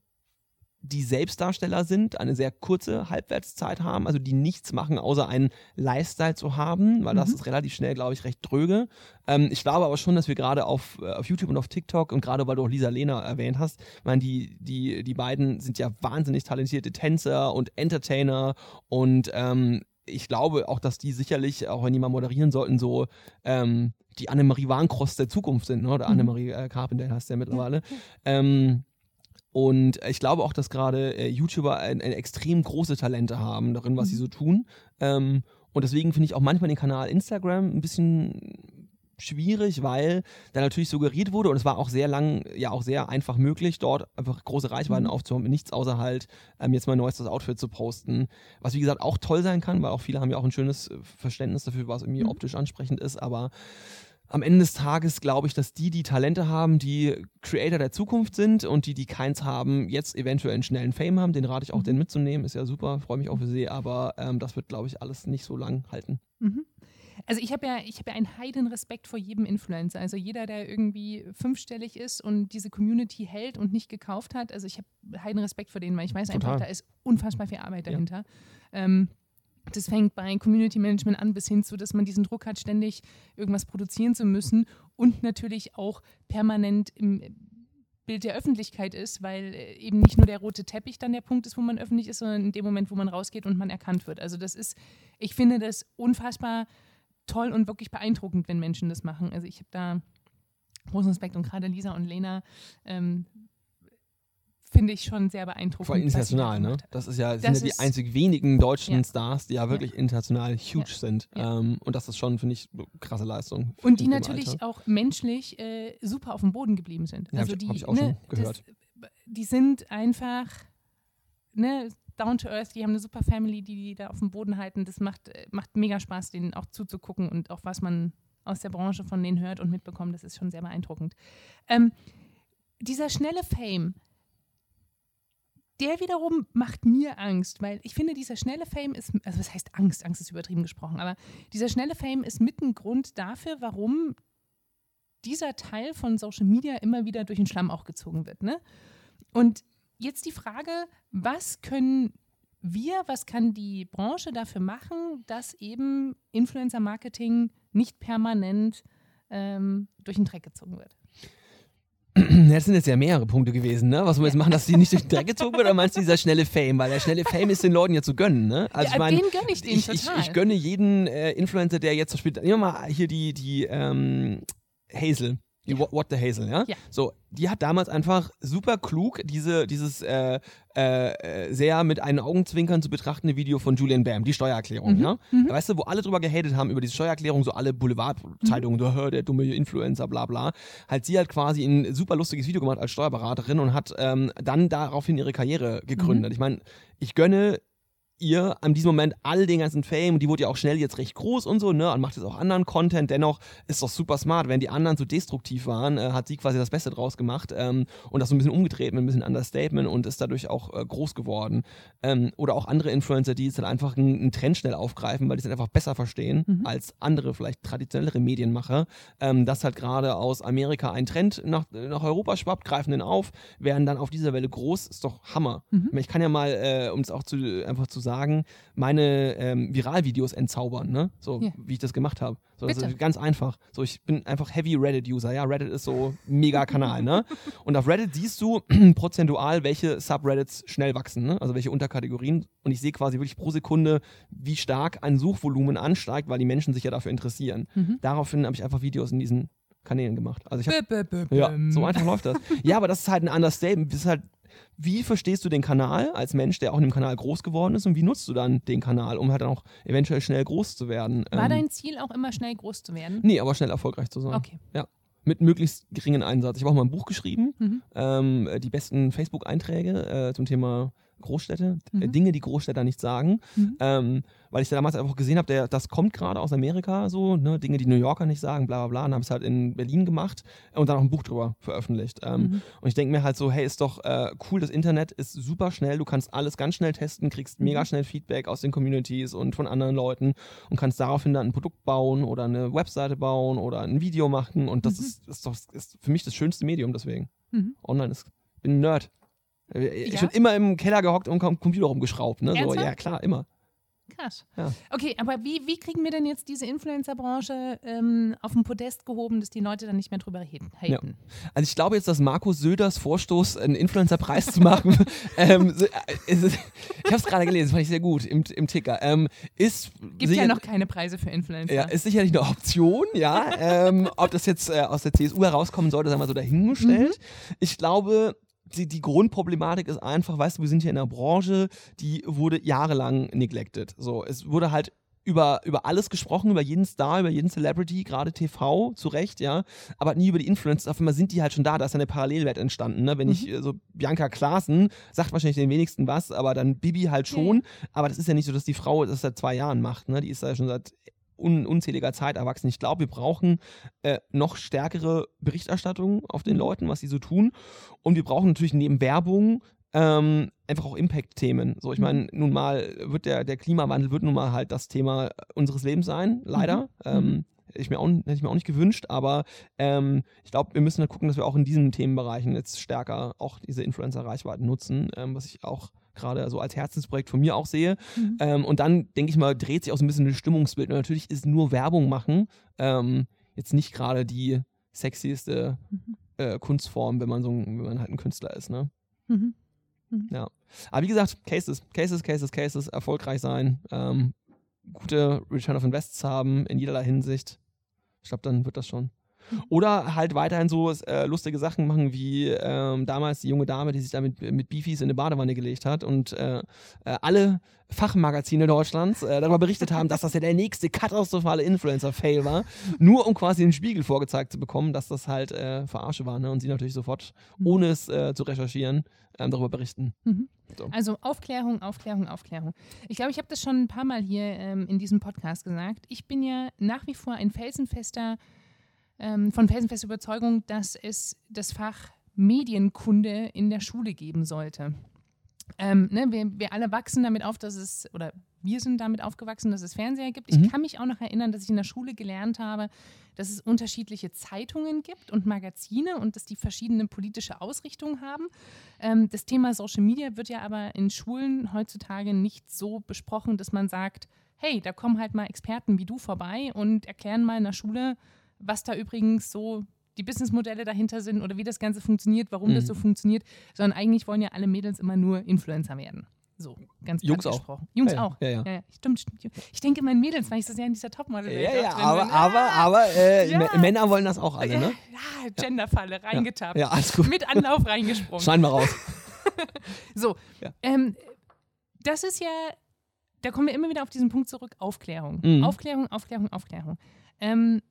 die Selbstdarsteller sind, eine sehr kurze Halbwertszeit haben, also die nichts machen, außer einen Lifestyle zu haben, weil mhm. das ist relativ schnell, glaube ich, recht dröge. Ähm, ich glaube aber schon, dass wir gerade auf, äh, auf YouTube und auf TikTok und gerade weil du auch Lisa Lena erwähnt hast, meine, die, die, die beiden sind ja wahnsinnig talentierte Tänzer und Entertainer und ähm, ich glaube auch, dass die sicherlich, auch wenn die mal moderieren sollten, so ähm, die Annemarie Warncross der Zukunft sind, ne? oder mhm. Annemarie äh, Carpenter heißt der mittlerweile. Ähm, und ich glaube auch, dass gerade äh, YouTuber ein, ein, extrem große Talente haben darin, was mhm. sie so tun. Ähm, und deswegen finde ich auch manchmal den Kanal Instagram ein bisschen schwierig, weil da natürlich suggeriert wurde und es war auch sehr lang, ja auch sehr einfach möglich, dort einfach große Reichweiten mhm. aufzuhauen, nichts außer halt ähm, jetzt mal neuestes Outfit zu posten. Was wie gesagt auch toll sein kann, weil auch viele haben ja auch ein schönes äh, Verständnis dafür, was irgendwie mhm. optisch ansprechend ist, aber am Ende des Tages glaube ich, dass die, die Talente haben, die Creator der Zukunft sind und die, die keins haben, jetzt eventuell einen schnellen Fame haben. Den rate ich auch, mhm. den mitzunehmen. Ist ja super, freue mich auch für sie, aber ähm, das wird, glaube ich, alles nicht so lang halten. Mhm. Also ich habe ja, ich habe ja einen heiden Respekt vor jedem Influencer. Also jeder, der irgendwie fünfstellig ist und diese Community hält und nicht gekauft hat. Also ich habe heiden Respekt vor denen, weil ich weiß Total. einfach, da ist unfassbar viel Arbeit dahinter. Ja. Ähm, das fängt bei Community Management an bis hin zu, dass man diesen Druck hat, ständig irgendwas produzieren zu müssen und natürlich auch permanent im Bild der Öffentlichkeit ist, weil äh, eben nicht nur der rote Teppich dann der Punkt ist, wo man öffentlich ist, sondern in dem Moment, wo man rausgeht und man erkannt wird. Also das ist, ich finde das unfassbar toll und wirklich beeindruckend, wenn Menschen das machen. Also ich habe da großen Respekt und gerade Lisa und Lena ähm, finde ich schon sehr beeindruckend. Vor allem international, ne? Das ist ja, das sind ja die einzig wenigen deutschen ja. Stars, die ja wirklich ja. international huge sind. Ähm, und das ist schon, finde ich, krasse Leistung. Und die natürlich Alter. auch menschlich äh, super auf dem Boden geblieben sind. Also die, habe ich auch ne, schon gehört. Das, die sind einfach, ne, down to earth, die haben eine super Family, die die da auf dem Boden halten. Das macht, äh, macht mega Spaß, denen auch zuzugucken und auch was man aus der Branche von denen hört und mitbekommt, das ist schon sehr beeindruckend. Ähm, dieser schnelle Fame, der wiederum macht mir Angst, weil ich finde, dieser schnelle Fame ist, also was heißt Angst? Angst ist übertrieben gesprochen, aber dieser schnelle Fame ist mit ein Grund dafür, warum dieser Teil von Social Media immer wieder durch den Schlamm auch gezogen wird. Ne? Und jetzt die Frage, was können wir, was kann die Branche dafür machen, dass eben Influencer-Marketing nicht permanent ähm, durch den Dreck gezogen wird? Das sind jetzt ja mehrere Punkte gewesen, ne? Was wir jetzt machen, dass die nicht durch den Dreck gezogen wird, oder meinst du dieser schnelle Fame? Weil der schnelle Fame ist den Leuten ja zu gönnen, ne? Also ja, ich mein, den gönne ich ich. Ich, ich gönne jeden äh, Influencer, der jetzt zum Beispiel, nehmen wir mal hier die, die ähm, Hazel. Die What, What the Hazel, ja? ja? So, die hat damals einfach super klug diese, dieses äh, äh, sehr mit einen Augenzwinkern zu betrachtende Video von Julian Bam, die Steuererklärung, mhm. ja? Mhm. Weißt du, wo alle drüber gehatet haben über diese Steuererklärung, so alle Boulevardzeitungen, mhm. so, der dumme Influencer, bla bla. Halt sie hat quasi ein super lustiges Video gemacht als Steuerberaterin und hat ähm, dann daraufhin ihre Karriere gegründet. Mhm. Ich meine, ich gönne ihr an diesem Moment all den ganzen Fame, die wurde ja auch schnell jetzt recht groß und so, ne, und macht jetzt auch anderen Content, dennoch ist doch super smart, wenn die anderen so destruktiv waren, äh, hat sie quasi das Beste draus gemacht ähm, und das so ein bisschen umgedreht mit ein bisschen Understatement und ist dadurch auch äh, groß geworden. Ähm, oder auch andere Influencer, die jetzt dann einfach einen, einen Trend schnell aufgreifen, weil die es einfach besser verstehen mhm. als andere, vielleicht traditionellere Medienmacher, ähm, dass halt gerade aus Amerika ein Trend nach, nach Europa schwappt, greifen den auf, werden dann auf dieser Welle groß, ist doch Hammer. Mhm. Ich kann ja mal, äh, um es auch zu, einfach zu sagen, meine ähm, Viralvideos entzaubern, ne? So ja. wie ich das gemacht habe. So, also ganz einfach. So, ich bin einfach Heavy Reddit-User. Ja, Reddit ist so mega Kanal, ne? Und auf Reddit siehst du prozentual, welche Subreddits schnell wachsen, ne? Also welche Unterkategorien. Und ich sehe quasi wirklich pro Sekunde, wie stark ein Suchvolumen ansteigt, weil die Menschen sich ja dafür interessieren. Mhm. Daraufhin habe ich einfach Videos in diesen Kanälen gemacht. Also ich hab, ja, so einfach läuft das. Ja, aber das ist halt ein Understatement. Das ist halt wie verstehst du den Kanal als Mensch, der auch in dem Kanal groß geworden ist und wie nutzt du dann den Kanal, um halt dann auch eventuell schnell groß zu werden? War ähm, dein Ziel auch immer schnell groß zu werden? Nee, aber schnell erfolgreich zu sein. Okay. Ja. mit möglichst geringen Einsatz. Ich habe auch mal ein Buch geschrieben, Mhm. ähm, die besten Facebook-Einträge äh, zum Thema Großstädte, äh, Mhm. Dinge, die Großstädter nicht sagen, Mhm. ähm, weil ich da damals einfach gesehen habe, das kommt gerade aus Amerika, so, ne, Dinge, die New Yorker nicht sagen, bla bla bla, und habe es halt in Berlin gemacht und dann auch ein Buch drüber veröffentlicht. Ähm, Mhm. Und ich denke mir halt so, hey, ist doch äh, cool, das Internet ist super schnell, du kannst alles ganz schnell testen, kriegst mega Mhm. schnell Feedback aus den Communities und von anderen Leuten und kannst daraufhin dann ein Produkt bauen oder eine Webseite bauen oder ein Video machen und das Mhm. ist, ist doch ist für mich das schönste Medium deswegen. Mhm. Online ist, ich bin ein Nerd. Ich Ja? bin immer im Keller gehockt und am Computer rumgeschraubt, ne? So, ja, klar, immer. Krass. Ja. Okay, aber wie, wie kriegen wir denn jetzt diese Influencer-Branche ähm, auf den Podest gehoben, dass die Leute dann nicht mehr drüber haten? Ja. Also ich glaube jetzt, dass Markus Söders Vorstoß, einen Influencer-Preis zu machen, ähm, äh, ist, ich habe es gerade gelesen, das fand ich sehr gut im, im Ticker, ähm, ist Gibt sicher- ja noch keine Preise für Influencer. Ja, ist sicherlich eine Option, ja. ähm, ob das jetzt äh, aus der CSU herauskommen sollte, sagen wir so dahingestellt. Ich glaube, die, die Grundproblematik ist einfach, weißt du, wir sind hier in einer Branche, die wurde jahrelang neglected. So, es wurde halt über, über alles gesprochen, über jeden Star, über jeden Celebrity, gerade TV, zu Recht, ja, aber nie über die Influencer. Auf einmal sind die halt schon da, da ist eine Parallelwelt entstanden. Ne? Wenn ich äh, so Bianca Klaassen sagt wahrscheinlich den wenigsten was, aber dann Bibi halt schon. Aber das ist ja nicht so, dass die Frau das seit zwei Jahren macht. Ne? Die ist ja schon seit un unzähliger Zeit erwachsen. Ich glaube, wir brauchen äh, noch stärkere Berichterstattung auf den Leuten, was sie so tun. Und wir brauchen natürlich neben Werbung ähm, einfach auch Impact-Themen. So, ich meine, nun mal wird der, der Klimawandel wird nun mal halt das Thema unseres Lebens sein, leider. Ähm, hätte ich, mir auch, hätte ich mir auch nicht gewünscht, aber ähm, ich glaube, wir müssen halt gucken, dass wir auch in diesen Themenbereichen jetzt stärker auch diese Influencer-Reichweiten nutzen, ähm, was ich auch gerade so als Herzensprojekt von mir auch sehe. Mhm. Ähm, und dann, denke ich mal, dreht sich auch so ein bisschen das Stimmungsbild. Und natürlich ist nur Werbung machen ähm, jetzt nicht gerade die sexieste Mhm. äh, Kunstform, wenn man so wenn man halt ein Künstler ist. Ne? Mhm. Aber wie gesagt, Cases, Cases, Cases, Cases, erfolgreich sein, ähm, gute Return of Invests haben in jederlei Hinsicht. Ich glaube, dann wird das schon. Oder halt weiterhin so äh, lustige Sachen machen, wie ähm, damals die junge Dame, die sich da mit, mit Beefies in eine Badewanne gelegt hat und äh, äh, alle Fachmagazine Deutschlands äh, darüber berichtet haben, dass das ja der nächste katastrophale Influencer-Fail war, nur um quasi den Spiegel vorgezeigt zu bekommen, dass das halt äh, Verarsche war. Ne? Und sie natürlich sofort, ohne es äh, zu recherchieren, ähm, darüber berichten. Mhm. So. Also Aufklärung, Aufklärung, Aufklärung. Ich glaube, ich habe das schon ein paar Mal hier ähm, in diesem Podcast gesagt. Ich bin ja nach wie vor ein felsenfester, ähm, von felsenfester Überzeugung, dass es das Fach Medienkunde in der Schule geben sollte. Ähm, ne, wir, wir alle wachsen damit auf, dass es, oder wir sind damit aufgewachsen, dass es Fernseher gibt. Ich Mhm. kann mich auch noch erinnern, dass ich in der Schule gelernt habe, dass es unterschiedliche Zeitungen gibt und Magazine und dass die verschiedene politische Ausrichtungen haben. Ähm, das Thema Social Media wird ja aber in Schulen heutzutage nicht so besprochen, dass man sagt, hey, da kommen halt mal Experten wie du vorbei und erklären mal in der Schule, was da übrigens so die Businessmodelle dahinter sind oder wie das Ganze funktioniert, warum das Mhm. so funktioniert, sondern eigentlich wollen ja alle Mädels immer nur Influencer werden. So, ganz Jungs auch. gesprochen. Jungs Ja, auch. Ja, ja. Ja, stimmt, stimmt. Ich denke immer Mädels, weil ich das ja in dieser Topmodel Ja, ja, aber, bin. aber, Ah, aber äh, Männer wollen das auch alle, ne? Ja, Genderfalle, reingetappt. Ja, alles gut. Mit Anlauf reingesprungen. Schein mal raus. So, ähm, das ist ja, da kommen wir immer wieder auf diesen Punkt zurück, Aufklärung. Mhm. Aufklärung, Aufklärung, Aufklärung. Ähm,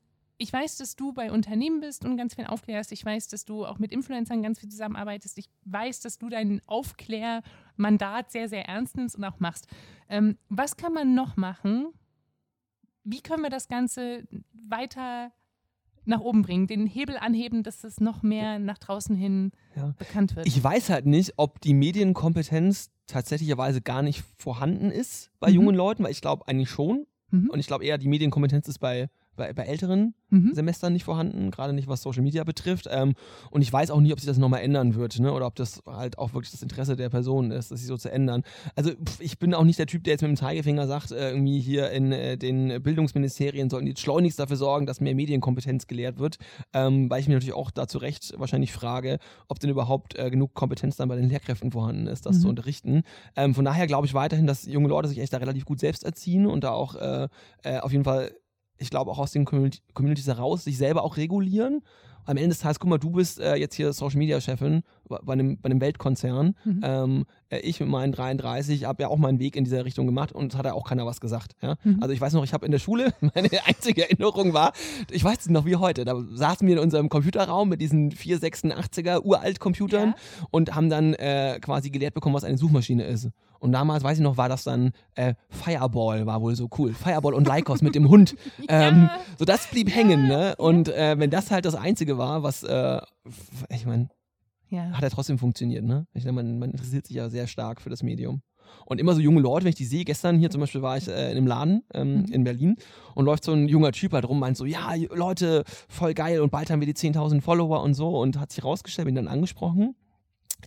ich weiß, dass du bei Unternehmen bist und ganz viel aufklärst. Ich weiß, dass du auch mit Influencern ganz viel zusammenarbeitest. Ich weiß, dass du dein Aufklärmandat sehr, sehr ernst nimmst und auch machst. Ähm, was kann man noch machen? Wie können wir das Ganze weiter nach oben bringen, den Hebel anheben, dass es noch mehr nach draußen hin Ja. bekannt wird? Ich weiß halt nicht, ob die Medienkompetenz tatsächlicherweise gar nicht vorhanden ist bei Mhm. jungen Leuten, weil ich glaube eigentlich schon. Mhm. Und ich glaube eher, die Medienkompetenz ist bei, bei, bei älteren Mhm. Semestern nicht vorhanden, gerade nicht was Social Media betrifft. Ähm, und ich weiß auch nicht, ob sich das nochmal ändern wird, ne? oder ob das halt auch wirklich das Interesse der Person ist, das sich so zu ändern. Also pff, ich bin auch nicht der Typ, der jetzt mit dem Zeigefinger sagt, äh, irgendwie hier in äh, den Bildungsministerien sollten die schleunigst dafür sorgen, dass mehr Medienkompetenz gelehrt wird, ähm, weil ich mich natürlich auch dazu recht wahrscheinlich frage, ob denn überhaupt äh, genug Kompetenz dann bei den Lehrkräften vorhanden ist, das Mhm. zu unterrichten. Ähm, von daher glaube ich weiterhin, dass junge Leute sich echt da relativ gut selbst erziehen und da auch äh, äh, auf jeden Fall ich glaube auch aus den Community Communities heraus sich selber auch regulieren am Ende des Tages, guck mal, du bist äh, jetzt hier Social Media Chefin bei einem, bei einem Weltkonzern. Mhm. Ähm, äh, ich mit meinen 33 habe ja auch meinen Weg in dieser Richtung gemacht und hat ja auch keiner was gesagt. Ja? Mhm. Also ich weiß noch, ich habe in der Schule, meine einzige Erinnerung war, ich weiß es noch wie heute, da saßen wir in unserem Computerraum mit diesen 486er Uralt-Computern ja. und haben dann äh, quasi gelehrt bekommen, was eine Suchmaschine ist. Und damals, weiß ich noch, war das dann äh, Fireball, war wohl so cool. Fireball und Lycos mit dem Hund. ja. ähm, so das blieb ja. hängen, ne? Und äh, wenn das halt das Einzige war, was, äh, ich meine, ja. hat er trotzdem funktioniert, ne? Ich meine, man, man interessiert sich ja sehr stark für das Medium. Und immer so junge Leute, wenn ich die sehe, gestern hier zum Beispiel war ich äh, in einem Laden ähm, mhm. in Berlin und läuft so ein junger Typ halt rum, meint so, ja, Leute, voll geil und bald haben wir die 10.000 Follower und so und hat sich rausgestellt, bin dann angesprochen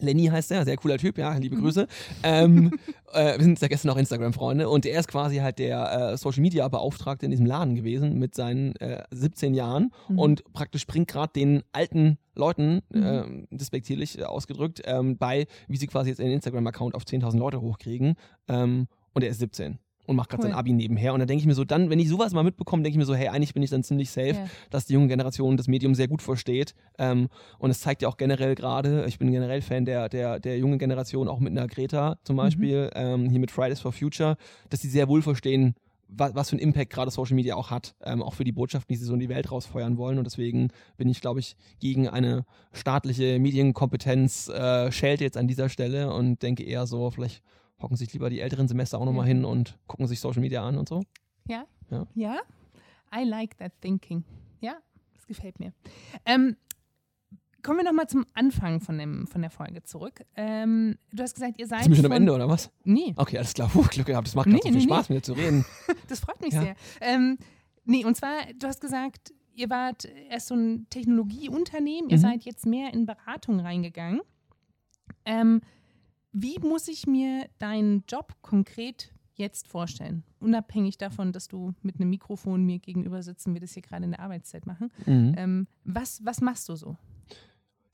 Lenny heißt er, sehr cooler Typ, ja, liebe mhm. Grüße. ähm, äh, wir sind ja gestern auch Instagram-Freunde und er ist quasi halt der äh, Social Media Beauftragte in diesem Laden gewesen mit seinen äh, 17 Jahren mhm. und praktisch bringt gerade den alten Leuten, mhm. Ähm, despektierlich ausgedrückt, ähm, bei, wie sie quasi jetzt einen Instagram-Account auf 10.000 Leute hochkriegen ähm, und er ist 17 und macht gerade cool. sein Abi nebenher. Und dann denke ich mir so, dann, wenn ich sowas mal mitbekomme, denke ich mir so, hey, eigentlich bin ich dann ziemlich safe, ja. dass die junge Generation das Medium sehr gut versteht. Ähm, und es zeigt ja auch generell gerade, ich bin generell Fan der, der, der jungen Generation, auch mit einer Greta zum mhm. Beispiel, mhm. ähm, hier mit Fridays for Future, dass sie sehr wohl verstehen, was, was für einen Impact gerade Social Media auch hat, ähm, auch für die Botschaften, die sie so in die Welt rausfeuern wollen. Und deswegen bin ich, glaube ich, gegen eine staatliche Medienkompetenz äh, schält jetzt an dieser Stelle und denke eher so, vielleicht hocken sich lieber die älteren Semester auch nochmal hin und gucken sich Social Media an und so. Ja. Ja. ja. I like that thinking. Ja, das gefällt mir. Ähm, kommen wir nochmal zum Anfang von, dem, von der Folge zurück. Ähm, du hast gesagt, ihr seid. Sind wir schon am Ende oder was? Nee. Okay, alles klar. Puh, Glück gehabt. Das macht nee, so viel nee, Spaß, nee. mit dir zu reden. das freut mich ja. sehr. Ähm, nee, und zwar, du hast gesagt, ihr wart erst so ein Technologieunternehmen, ihr mhm. seid jetzt mehr in Beratung reingegangen. Ähm, wie muss ich mir deinen Job konkret jetzt vorstellen? Unabhängig davon, dass du mit einem Mikrofon mir gegenüber sitzen, wir das hier gerade in der Arbeitszeit machen. Mhm. Ähm, was, was machst du so?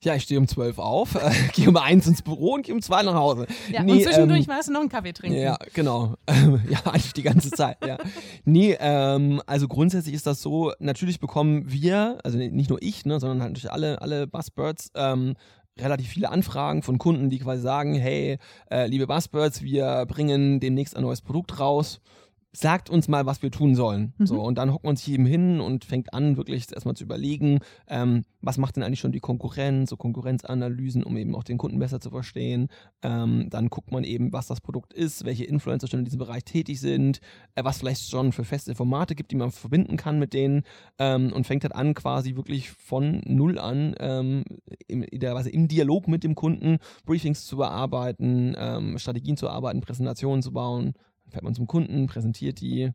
Ja, ich stehe um 12 auf, äh, gehe um 1 ins Büro und gehe um 2 nach Hause. Ja, nee, und zwischendurch ähm, warst du noch einen Kaffee trinken. Ja, genau. ja, eigentlich die ganze Zeit, ja. Nee, ähm, also grundsätzlich ist das so, natürlich bekommen wir, also nicht nur ich, ne, sondern halt natürlich alle, alle Buzzbirds, ähm, relativ viele Anfragen von Kunden, die quasi sagen, hey, äh, liebe Buzzbirds, wir bringen demnächst ein neues Produkt raus sagt uns mal, was wir tun sollen. Mhm. So, und dann hocken wir uns eben hin und fängt an, wirklich erstmal zu überlegen, ähm, was macht denn eigentlich schon die Konkurrenz, so Konkurrenzanalysen, um eben auch den Kunden besser zu verstehen. Ähm, dann guckt man eben, was das Produkt ist, welche Influencer schon in diesem Bereich tätig sind, äh, was vielleicht schon für feste Formate gibt, die man verbinden kann mit denen ähm, und fängt halt an, quasi wirklich von null an, ähm, im, idealerweise im Dialog mit dem Kunden Briefings zu bearbeiten, ähm, Strategien zu arbeiten, Präsentationen zu bauen, fährt man zum Kunden, präsentiert die.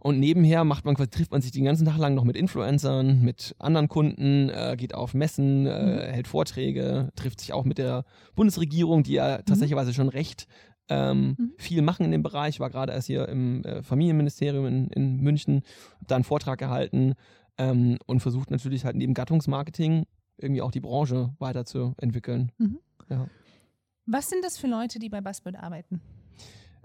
Und nebenher macht man, trifft man sich den ganzen Tag lang noch mit Influencern, mit anderen Kunden, äh, geht auf Messen, äh, mhm. hält Vorträge, trifft sich auch mit der Bundesregierung, die ja mhm. tatsächlich schon recht ähm, mhm. viel machen in dem Bereich. War gerade erst hier im äh, Familienministerium in, in München, habe da einen Vortrag gehalten ähm, und versucht natürlich halt neben Gattungsmarketing irgendwie auch die Branche weiterzuentwickeln. Mhm. Ja. Was sind das für Leute, die bei Buzzbird arbeiten?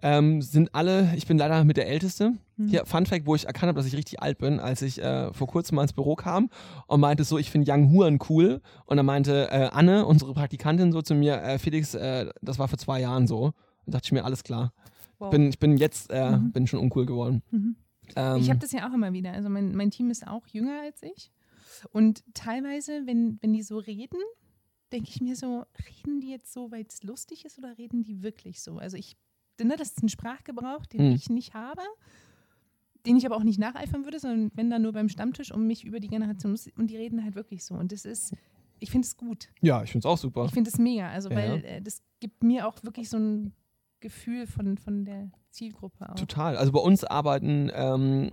Ähm, sind alle, ich bin leider mit der Älteste. Mhm. Hier, Fun Fact, wo ich erkannt habe, dass ich richtig alt bin, als ich äh, vor kurzem mal ins Büro kam und meinte so, ich finde Young Huren cool. Und dann meinte äh, Anne, unsere Praktikantin, so zu mir, äh, Felix, äh, das war vor zwei Jahren so. Und dachte ich mir, alles klar. Wow. Bin, ich bin jetzt, äh, mhm. bin schon uncool geworden. Mhm. Ähm, ich habe das ja auch immer wieder. Also mein, mein Team ist auch jünger als ich. Und teilweise, wenn, wenn die so reden, denke ich mir so, reden die jetzt so, weil es lustig ist oder reden die wirklich so? Also ich ne, das ist ein Sprachgebrauch, den mhm. ich nicht habe, den ich aber auch nicht nacheifern würde, sondern wenn dann nur beim Stammtisch um mich über die Generation und die reden halt wirklich so. Und das ist, ich finde es gut. Ja, ich finde es auch super. Ich finde es mega, also ja, weil äh, das gibt mir auch wirklich so ein Gefühl von, von der Zielgruppe auch. Total. Also bei uns arbeiten ähm,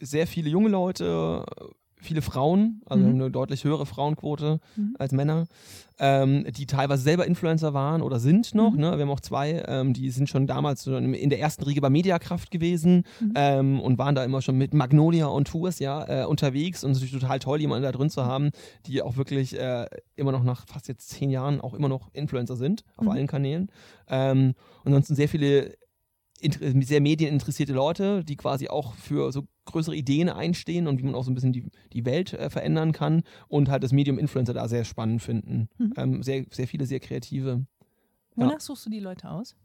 sehr viele junge Leute, viele Frauen, also mhm. eine deutlich höhere Frauenquote mhm. als Männer, ähm, die teilweise selber Influencer waren oder sind noch. Mhm. Ne? Wir haben auch zwei, ähm, die sind schon damals in der ersten Riege bei Mediakraft gewesen mhm. ähm, und waren da immer schon mit Magnolia und Tours ja, äh, unterwegs und es ist natürlich total toll, jemanden da drin zu haben, die auch wirklich äh, immer noch nach fast jetzt zehn Jahren auch immer noch Influencer sind auf mhm. allen Kanälen. Ähm, ansonsten sehr viele sehr medieninteressierte Leute, die quasi auch für so größere Ideen einstehen und wie man auch so ein bisschen die, die Welt äh, verändern kann und halt das Medium Influencer da sehr spannend finden. Mhm. Ähm, sehr, sehr viele, sehr kreative. Wonach ja. suchst du die Leute aus?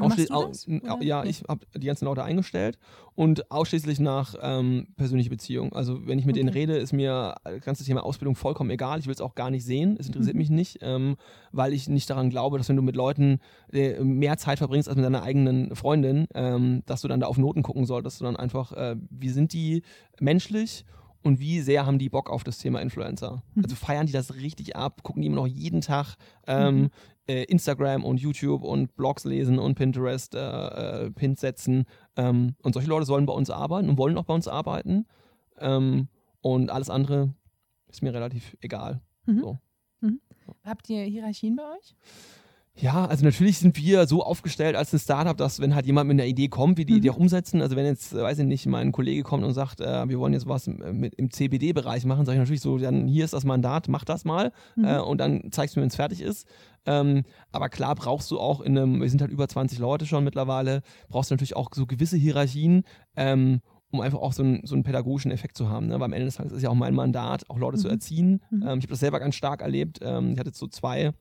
Ausschli aus, ja, ich habe die ganzen Leute eingestellt und ausschließlich nach ähm, persönlicher Beziehung. Also wenn ich mit okay. denen rede, ist mir das ganze Thema Ausbildung vollkommen egal. Ich will es auch gar nicht sehen. Es interessiert mhm. mich nicht, ähm, weil ich nicht daran glaube, dass wenn du mit Leuten äh, mehr Zeit verbringst als mit deiner eigenen Freundin, ähm, dass du dann da auf Noten gucken solltest, sondern einfach, äh, wie sind die menschlich und wie sehr haben die Bock auf das Thema Influencer? Mhm. Also feiern die das richtig ab, gucken die immer noch jeden Tag ähm, mhm äh, Instagram und YouTube und Blogs lesen und Pinterest äh, äh, Pins setzen. Ähm, und solche Leute sollen bei uns arbeiten und wollen auch bei uns arbeiten. Ähm, und alles andere ist mir relativ egal. Mhm. So. Mhm. Habt ihr Hierarchien bei euch? Ja, also natürlich sind wir so aufgestellt als ein Startup, dass wenn halt jemand mit einer Idee kommt, wir die mhm. Idee auch umsetzen. Also wenn jetzt, weiß ich nicht, mein Kollege kommt und sagt, äh, wir wollen jetzt was mit, im CBD-Bereich machen, sage ich natürlich so, dann hier ist das Mandat, mach das mal mhm. äh, und dann zeigst du mir, wenn es fertig ist. Ähm, aber klar brauchst du auch in einem, wir sind halt über 20 Leute schon mittlerweile, brauchst du natürlich auch so gewisse Hierarchien. Ähm, um einfach auch so einen, so einen pädagogischen Effekt zu haben. Ne? Weil am Ende des Tages ist ja auch mein Mandat, auch Leute mhm. zu erziehen. Mhm. Ähm, ich habe das selber ganz stark erlebt. Ähm, ich hatte so zwei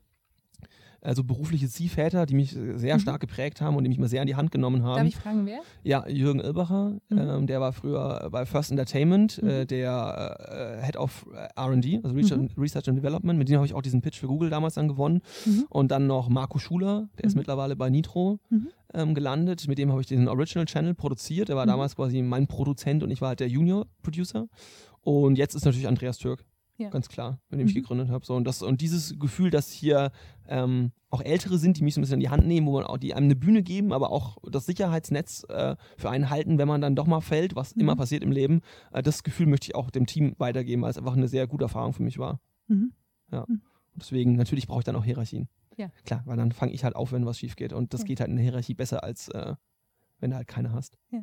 also berufliche Ziehväter, die mich sehr mhm. stark geprägt haben und die mich mal sehr an die Hand genommen haben. Darf ich fragen, wer? Ja, Jürgen Ilbacher, mhm. ähm, der war früher bei First Entertainment, mhm. äh, der äh, Head of äh, RD, also Research, mhm. Research, and Development. Mit dem habe ich auch diesen Pitch für Google damals dann gewonnen. Mhm. Und dann noch Marco Schuler, der ist mhm. mittlerweile bei Nitro ähm, gelandet. Mit dem habe ich den Original Channel produziert. Der war damals quasi mein Produzent und ich war halt der Junior Producer. Und jetzt ist natürlich Andreas Türk. Ja. Ganz klar, mit dem ich mhm. gegründet habe. So, und, das, und dieses Gefühl, dass hier ähm, auch Ältere sind, die mich so ein bisschen in die Hand nehmen, wo man auch die einem eine Bühne geben, aber auch das Sicherheitsnetz äh, für einen halten, wenn man dann doch mal fällt, was mhm. immer passiert im Leben. Äh, das Gefühl möchte ich auch dem Team weitergeben, weil es einfach eine sehr gute Erfahrung für mich war. Mhm. Ja. Mhm. Deswegen, natürlich brauche ich dann auch Hierarchien. Ja. Klar, weil dann fange ich halt auf, wenn was schief geht. Und das ja. geht halt in der Hierarchie besser, als äh, wenn du halt keine hast. Ja.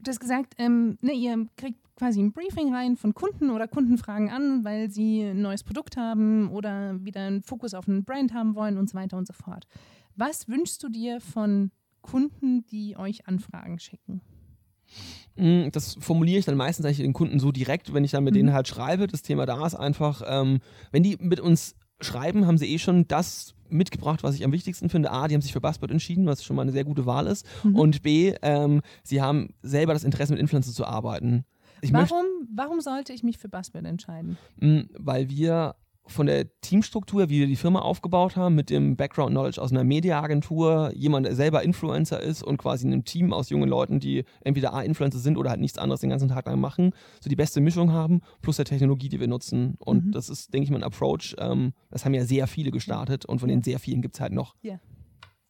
Du hast gesagt, ähm, ne, ihr kriegt quasi ein Briefing rein von Kunden oder Kunden fragen an, weil sie ein neues Produkt haben oder wieder einen Fokus auf einen Brand haben wollen und so weiter und so fort. Was wünschst du dir von Kunden, die euch Anfragen schicken? Mm, das formuliere ich dann meistens eigentlich den Kunden so direkt, wenn ich dann mit mhm. denen halt schreibe. Das Thema da ist einfach, ähm, wenn die mit uns schreiben, haben sie eh schon das mitgebracht, was ich am wichtigsten finde. A, die haben sich für Buzzword entschieden, was schon mal eine sehr gute Wahl ist. Mhm. Und B, ähm, sie haben selber das Interesse, mit Influencern zu arbeiten. warum, warum sollte ich mich für Buzzword entscheiden? Mm, weil wir von der Teamstruktur, wie wir die Firma aufgebaut haben, mit dem Background Knowledge aus einer Mediaagentur, jemand, der selber Influencer ist und quasi einem Team aus jungen Leuten, die entweder A-Influencer sind oder halt nichts anderes den ganzen Tag lang machen, so die beste Mischung haben, plus der Technologie, die wir nutzen. Und mhm. das ist, denke ich mal, ein Approach. Ähm, das haben ja sehr viele gestartet und von den sehr vielen gibt es halt noch yeah.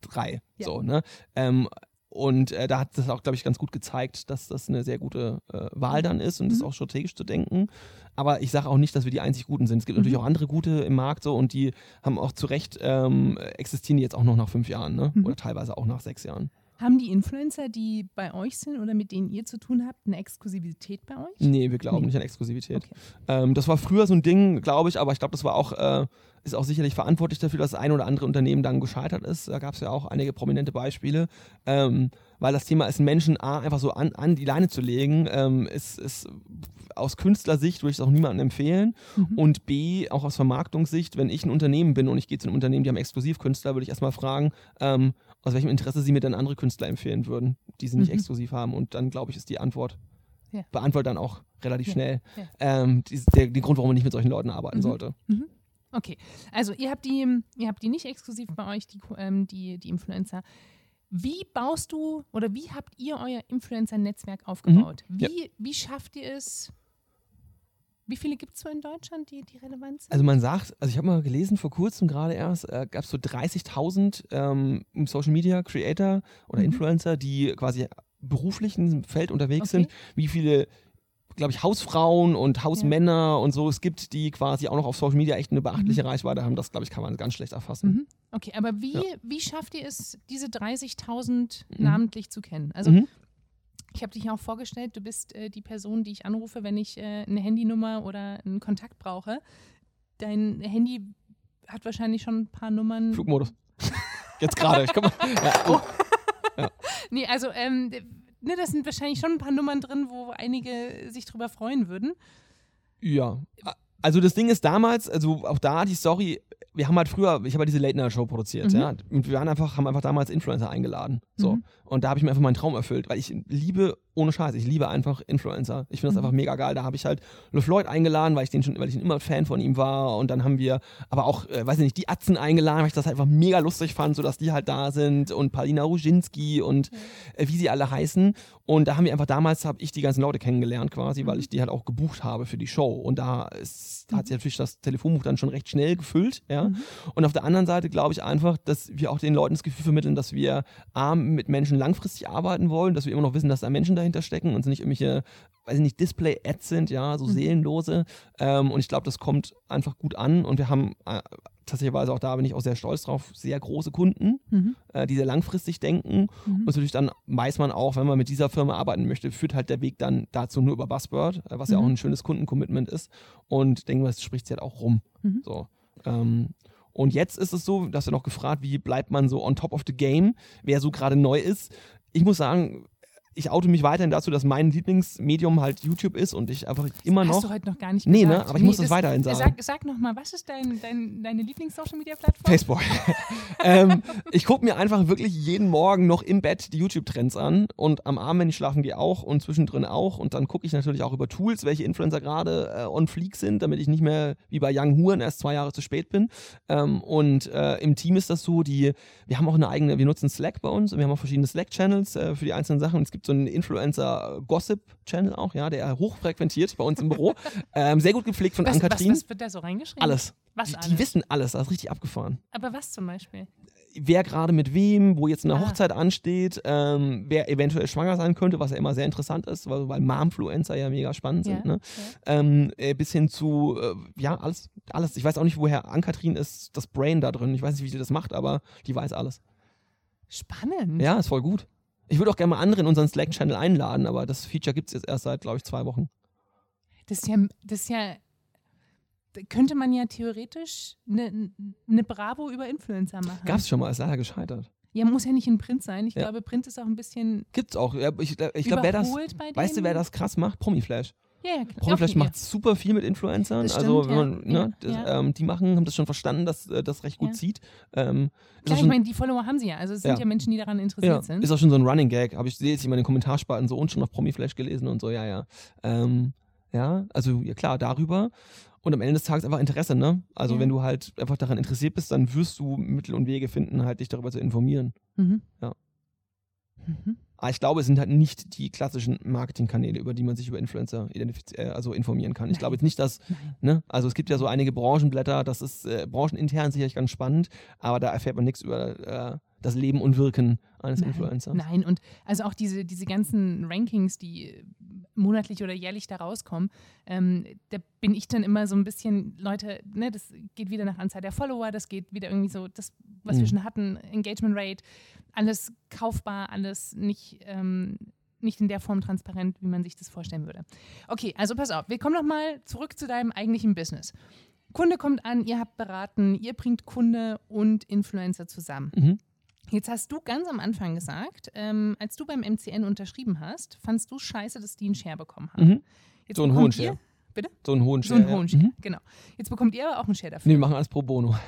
drei. Yeah. So, ne? Ähm, und äh, da hat das auch, glaube ich, ganz gut gezeigt, dass das eine sehr gute äh, Wahl dann ist und mhm. das auch strategisch zu denken. Aber ich sage auch nicht, dass wir die einzig Guten sind. Es gibt mhm. natürlich auch andere Gute im Markt so und die haben auch zu Recht ähm, existieren die jetzt auch noch nach fünf Jahren ne? Mhm. oder teilweise auch nach sechs Jahren. Haben die Influencer, die bei euch sind oder mit denen ihr zu tun habt, eine Exklusivität bei euch? Nee, wir glauben nee. nicht an Exklusivität. Okay. Ähm, das war früher so ein Ding, glaube ich, aber ich glaube, das war auch, äh, ist auch sicherlich verantwortlich dafür, dass das ein oder andere Unternehmen dann gescheitert ist. Da gab es ja auch einige prominente Beispiele. Ähm, weil das Thema ist, Menschen A, einfach so an, an die Leine zu legen, ähm, ist, ist aus Künstlersicht würde ich es auch niemandem empfehlen. Mhm. Und B, auch aus Vermarktungssicht, wenn ich ein Unternehmen bin und ich gehe zu einem Unternehmen, die haben Exklusivkünstler, würde ich erstmal fragen, ähm, aus welchem Interesse sie mir dann andere Künstler empfehlen würden, die sie nicht mhm. exklusiv haben. Und dann, glaube ich, ist die Antwort, ja. beantwortet dann auch relativ ja. schnell ja. Ähm, die, der, den Grund, warum man nicht mit solchen Leuten arbeiten mhm. sollte. Mhm. Okay, also ihr habt die, ihr habt die nicht exklusiv bei euch, die, ähm, die, die Influencer. Wie baust du oder wie habt ihr euer Influencer-Netzwerk aufgebaut? Mhm. Wie, wie schafft ihr es, wie viele gibt es so in Deutschland, die, die relevant sind? Also man sagt, also ich habe mal gelesen vor kurzem gerade erst, äh, gab es so 30.000 ähm, Social Media Creator oder mhm. Influencer, die quasi beruflich in diesem Feld unterwegs okay. sind. Wie viele glaube ich, Hausfrauen und Hausmänner ja. und so es gibt, die quasi auch noch auf Social Media echt eine beachtliche mhm. Reichweite haben. Das, glaube ich, kann man ganz schlecht erfassen. Mhm. Okay, aber wie, ja. wie schafft ihr es, diese 30.000 mhm. namentlich zu kennen? Also mhm. Ich habe dich auch vorgestellt, du bist äh, die Person, die ich anrufe, wenn ich äh, eine Handynummer oder einen Kontakt brauche. Dein Handy hat wahrscheinlich schon ein paar Nummern. Flugmodus. Jetzt gerade. Ich komm, ja, oh. Ja. nee, also, ähm, ne, das sind wahrscheinlich schon ein paar Nummern drin, wo einige sich drüber freuen würden. Ja. Also das Ding ist damals, also auch da die Story, wir haben halt früher, ich habe halt diese Late Night Show produziert, Mhm. ja, und wir waren einfach, haben einfach damals Influencer eingeladen, so. Mhm. Und da habe ich mir einfach meinen Traum erfüllt, weil ich liebe, ohne Scheiß, ich liebe einfach Influencer. Ich finde das Mhm. einfach mega geil. Da habe ich halt LeFloid eingeladen, weil ich den schon, weil ich immer Fan von ihm war. Und dann haben wir aber auch, äh, weiß ich nicht, die Atzen eingeladen, weil ich das halt einfach mega lustig fand, so dass die halt da sind und Paulina Ruzinski und äh, wie sie alle heißen. Und da haben wir einfach damals, habe ich die ganzen Leute kennengelernt quasi, weil ich die halt auch gebucht habe für die Show. Und da ist, hat sich natürlich das Telefonbuch dann schon recht schnell gefüllt, ja. Mhm. Und auf der anderen Seite glaube ich einfach, dass wir auch den Leuten das Gefühl vermitteln, dass wir A, mit Menschen langfristig arbeiten wollen, dass wir immer noch wissen, dass da Menschen dahinter stecken und nicht irgendwelche, weiß ich nicht, Display-Ads sind, ja, so Mhm. seelenlose. Ähm, und ich glaube, das kommt einfach gut an und wir haben äh, tatsächlich auch da bin ich auch sehr stolz drauf, sehr große Kunden, Mhm. äh, die sehr langfristig denken. Mhm. Und natürlich dann weiß man auch, wenn man mit dieser Firma arbeiten möchte, führt halt der Weg dann dazu nur über Buzzword, äh, was ja Mhm. auch ein schönes Kundencommitment ist. Und denke mal, das spricht sich halt auch rum. Mhm. So. Ähm, und jetzt ist es so, dass wir noch gefragt, wie bleibt man so on top of the game, wer so gerade neu ist. Ich muss sagen, ich oute mich weiterhin dazu, dass mein Lieblingsmedium halt YouTube ist und ich einfach immer Hast noch. du heute noch gar nicht Nee, ne? gesagt. Aber ich muss das weiterhin sagen. Sag, sag noch mal, was ist dein, dein, deine Lieblings-Social-Media-Plattform? Facebook. ähm, ich gucke mir einfach wirklich jeden Morgen noch im Bett die YouTube-Trends an und am Abend, wenn ich schlafen gehe, auch und zwischendrin auch. Und dann gucke ich natürlich auch über Tools, welche Influencer gerade äh, on fleek sind, damit ich nicht mehr wie bei Young Huren erst zwei Jahre zu spät bin. Ähm, und äh, im Team ist das so, die, wir haben auch eine eigene, wir nutzen Slack bei uns und wir haben auch verschiedene Slack-Channels äh, für die einzelnen Sachen. Und es gibt so einen Influencer-Gossip-Channel auch, ja, der hochfrequentiert bei uns im Büro. ähm, sehr gut gepflegt von Was, was, Ann-Kathrin. was wird da so reingeschrieben? Alles. Was Die, alles? die wissen alles, das ist richtig abgefahren Aber was zum Beispiel? wer gerade mit wem, wo jetzt eine Ah. Hochzeit ansteht, ähm, wer eventuell schwanger sein könnte, was ja immer sehr interessant ist, weil, weil Momfluencer ja mega spannend sind, Ja, ne? ähm, äh, bis hin zu, äh, ja, alles, alles. Ich weiß auch nicht, woher Ann-Kathrin ist, das Brain da drin. Ich weiß nicht, wie sie das macht, aber die weiß alles. Spannend. Ja, ist voll gut. Ich würde auch gerne mal andere in unseren Slack-Channel einladen, aber das Feature gibt es jetzt erst seit, glaube ich, zwei Wochen. Das ist ja, das ist ja, könnte man ja theoretisch eine ne Bravo über Influencer machen. Gab es schon mal, ist leider gescheitert. Ja, muss ja nicht in Print sein. Ich Ja. glaube, Print ist auch ein bisschen Gibt's auch. Ich ich glaube, wer das, weißt du, wer das krass macht? Promiflash. Ja, ja, klar. Macht super viel mit Influencern. Also, stimmt, ja. man, ne, das. Ähm, die machen, haben das schon verstanden, dass äh, das recht gut zieht. Ähm, Klar, auch ich schon, meine, die Follower haben sie ja. Also es sind ja. Menschen, die daran interessiert sind. ist auch schon so ein Running Gag. Habe ich sehe jetzt immer in den Kommentarspalten so und schon auf Promiflash gelesen und so, ja, ja. Ähm, ja, also ja klar, darüber. Und am Ende des Tages einfach Interesse, ne? Also Ja. wenn du halt einfach daran interessiert bist, dann wirst du Mittel und Wege finden, halt dich darüber zu informieren. Mhm. Ja. Mhm. Aber ich glaube, es sind halt nicht die klassischen Marketingkanäle, über die man sich über Influencer äh, also informieren kann. Ich glaube jetzt nicht, dass. Ne? Also es gibt ja so einige Branchenblätter, das ist äh, branchenintern sicherlich ganz spannend, aber da erfährt man nichts über äh, das Leben und Wirken eines Nein, Influencers. Nein, und also auch diese, diese ganzen Rankings, die monatlich oder jährlich da rauskommen, ähm, da bin ich dann immer so ein bisschen, Leute, ne, das geht wieder nach Anzahl der Follower, das geht wieder irgendwie so, das, was wir Mhm. schon hatten, Engagement Rate, alles kaufbar, alles nicht, ähm, nicht in der Form transparent, wie man sich das vorstellen würde. Okay, also pass auf, wir kommen nochmal zurück zu deinem eigentlichen Business. Kunde kommt an, ihr habt beraten, ihr bringt Kunde und Influencer zusammen. Mhm. Jetzt hast du ganz am Anfang gesagt, ähm, als du beim MCN unterschrieben hast, fandst du scheiße, dass die einen Share bekommen haben. Mhm. Jetzt So einen hohen Share. Bitte? So einen hohen So Share. einen ja. hohen Share, Mhm. genau. Jetzt bekommt ihr aber auch einen Share dafür. Nee, wir machen alles pro bono.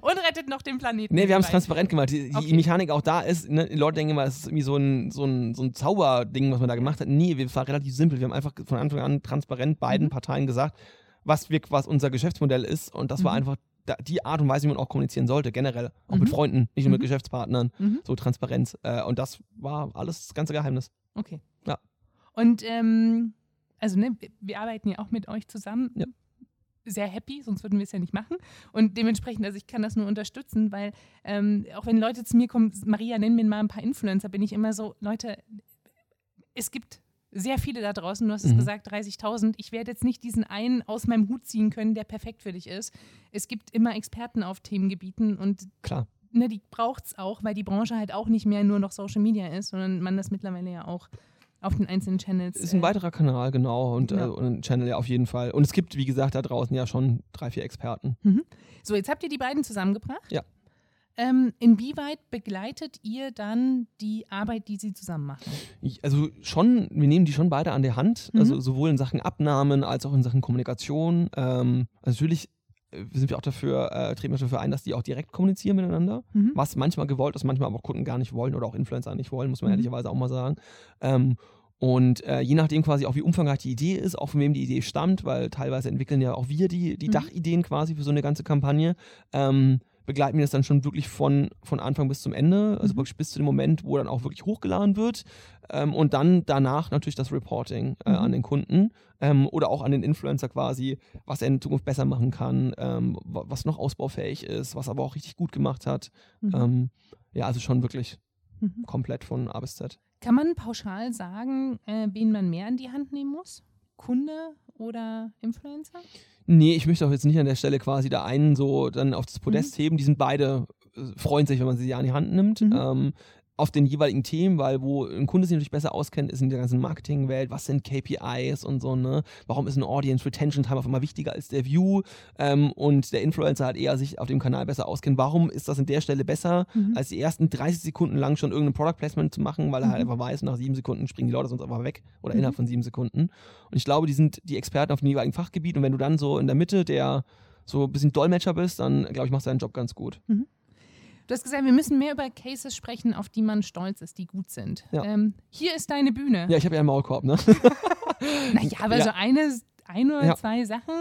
Und rettet noch den Planeten. Nee, wir haben es transparent gemacht. Die, die Okay. Mechanik auch da ist, ne, die Leute denken immer, es ist irgendwie so ein, so, ein, so ein Zauberding, was man da gemacht hat. Nee, wir war relativ simpel. Wir haben einfach von Anfang an transparent beiden Mhm. Parteien gesagt, was, wir, was unser Geschäftsmodell ist. Und das war Mhm. einfach da, die Art und Weise, wie man auch kommunizieren sollte, generell. Auch Mhm. mit Freunden, nicht nur mit Mhm. Geschäftspartnern. Mhm. So Transparenz. Äh, und das war alles das ganze Geheimnis. Okay. Ja. Und ähm, also ne, wir- arbeiten ja auch mit euch zusammen. Ja. Sehr happy, sonst würden wir es ja nicht machen. Und dementsprechend, also ich kann das nur unterstützen, weil ähm, auch wenn Leute zu mir kommen, Maria, nenn mir mal ein paar Influencer, bin ich immer so, Leute, es gibt sehr viele da draußen, du hast es Mhm. gesagt, 30.000. Ich werde jetzt nicht diesen einen aus meinem Hut ziehen können, der perfekt für dich ist. Es gibt immer Experten auf Themengebieten und Klar. ne, die braucht es auch, weil die Branche halt auch nicht mehr nur noch Social Media ist, sondern man das mittlerweile ja auch auf den einzelnen Channels. Ist ein äh, weiterer Kanal, genau. Und, Ja. äh, und ein Channel ja auf jeden Fall. Und es gibt, wie gesagt, da draußen ja schon drei, vier Experten. So, jetzt habt ihr die beiden zusammengebracht. Ja. Ähm, inwieweit begleitet ihr dann die Arbeit, die sie zusammen machen? Ich, also schon, wir nehmen die schon beide an der Hand, mhm. also sowohl in Sachen Abnahmen als auch in Sachen Kommunikation. Ähm, also natürlich äh, sind wir auch dafür, äh, treten wir dafür ein, dass die auch direkt kommunizieren miteinander, mhm. was manchmal gewollt ist, manchmal aber auch Kunden gar nicht wollen oder auch Influencer nicht wollen, muss man mhm. ehrlicherweise auch mal sagen. Ähm, und äh, je nachdem quasi auch, wie umfangreich die Idee ist, auch von wem die Idee stammt, weil teilweise entwickeln ja auch wir die, die mhm. Dachideen quasi für so eine ganze Kampagne, ähm, begleiten wir das dann schon wirklich von, von Anfang bis zum Ende, also mhm. wirklich bis zu dem Moment, wo dann auch wirklich hochgeladen wird. Ähm, und dann danach natürlich das Reporting äh, mhm. an den Kunden ähm, oder auch an den Influencer quasi, was er in Zukunft besser machen kann, ähm, was noch ausbaufähig ist, was aber auch richtig gut gemacht hat. Mhm. Ähm, ja, also schon wirklich mhm. komplett von A bis Z. Kann man pauschal sagen, äh, wen man mehr in die Hand nehmen muss? Kunde oder Influencer? Nee, ich möchte auch jetzt nicht an der Stelle quasi da einen so dann auf das Podest mhm. heben. Die sind beide, äh, freuen sich, wenn man sie an die Hand nimmt. Mhm. Ähm, auf den jeweiligen Themen, weil wo ein Kunde sich natürlich besser auskennt, ist in der ganzen Marketingwelt, was sind KPIs und so, ne? Warum ist ein Audience Retention Time auf einmal wichtiger als der View? Ähm, und der Influencer hat eher sich auf dem Kanal besser auskennt. Warum ist das an der Stelle besser, mhm. als die ersten 30 Sekunden lang schon irgendein Product Placement zu machen, weil er halt mhm. einfach weiß, nach sieben Sekunden springen die Leute sonst einfach weg oder mhm. innerhalb von sieben Sekunden. Und ich glaube, die sind die Experten auf dem jeweiligen Fachgebiet und wenn du dann so in der Mitte der so ein bisschen Dolmetscher bist, dann glaube ich, machst du deinen Job ganz gut. Du hast gesagt, wir müssen mehr über Cases sprechen, auf die man stolz ist, die gut sind. Ja. Ähm, hier ist deine Bühne. Ja, ich habe ja einen Maulkorb, ne? naja, aber ja. so eine, ein oder ja. zwei Sachen.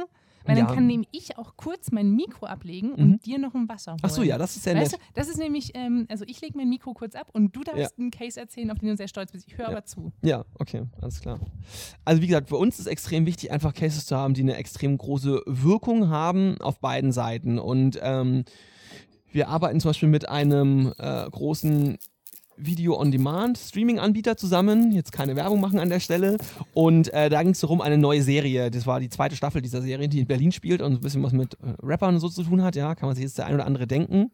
Weil dann kann nämlich ich auch kurz mein Mikro ablegen und mhm. dir noch ein Wasser holen. Ach so, ja, das ist ja weißt nett. Du, das ist nämlich, ähm, also ich lege mein Mikro kurz ab und du darfst einen Case erzählen, auf den du sehr stolz bist. Ich höre aber zu. Ja, okay, alles klar. Also wie gesagt, für uns ist extrem wichtig, einfach Cases zu haben, die eine extrem große Wirkung haben auf beiden Seiten. Und ähm, wir arbeiten zum Beispiel mit einem äh, großen Video-on-Demand-Streaming-Anbieter zusammen. Jetzt keine Werbung machen an der Stelle. Und äh, da ging es darum, eine neue Serie. Das war die zweite Staffel dieser Serie, die in Berlin spielt und ein bisschen was mit äh, Rappern und so zu tun hat. Ja, kann man sich jetzt der ein oder andere denken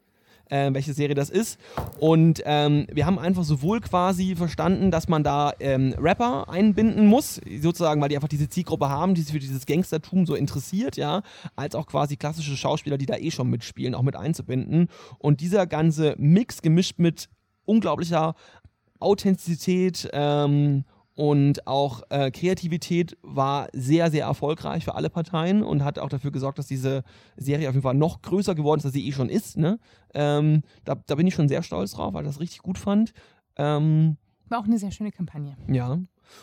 äh, welche Serie das ist. Und ähm, wir haben einfach sowohl quasi verstanden, dass man da ähm, Rapper einbinden muss, sozusagen, weil die einfach diese Zielgruppe haben, die sich für dieses Gangstertum so interessiert, ja, als auch quasi klassische Schauspieler, die da eh schon mitspielen, auch mit einzubinden. Und dieser ganze Mix gemischt mit unglaublicher Authentizität ähm, und auch äh, Kreativität war sehr, sehr erfolgreich für alle Parteien und hat auch dafür gesorgt, dass diese Serie auf jeden Fall noch größer geworden ist, als sie eh schon ist. Ne? Ähm, da, da, bin ich schon sehr stolz drauf, weil ich das richtig gut fand. Ähm, war auch eine sehr schöne Kampagne. Ja.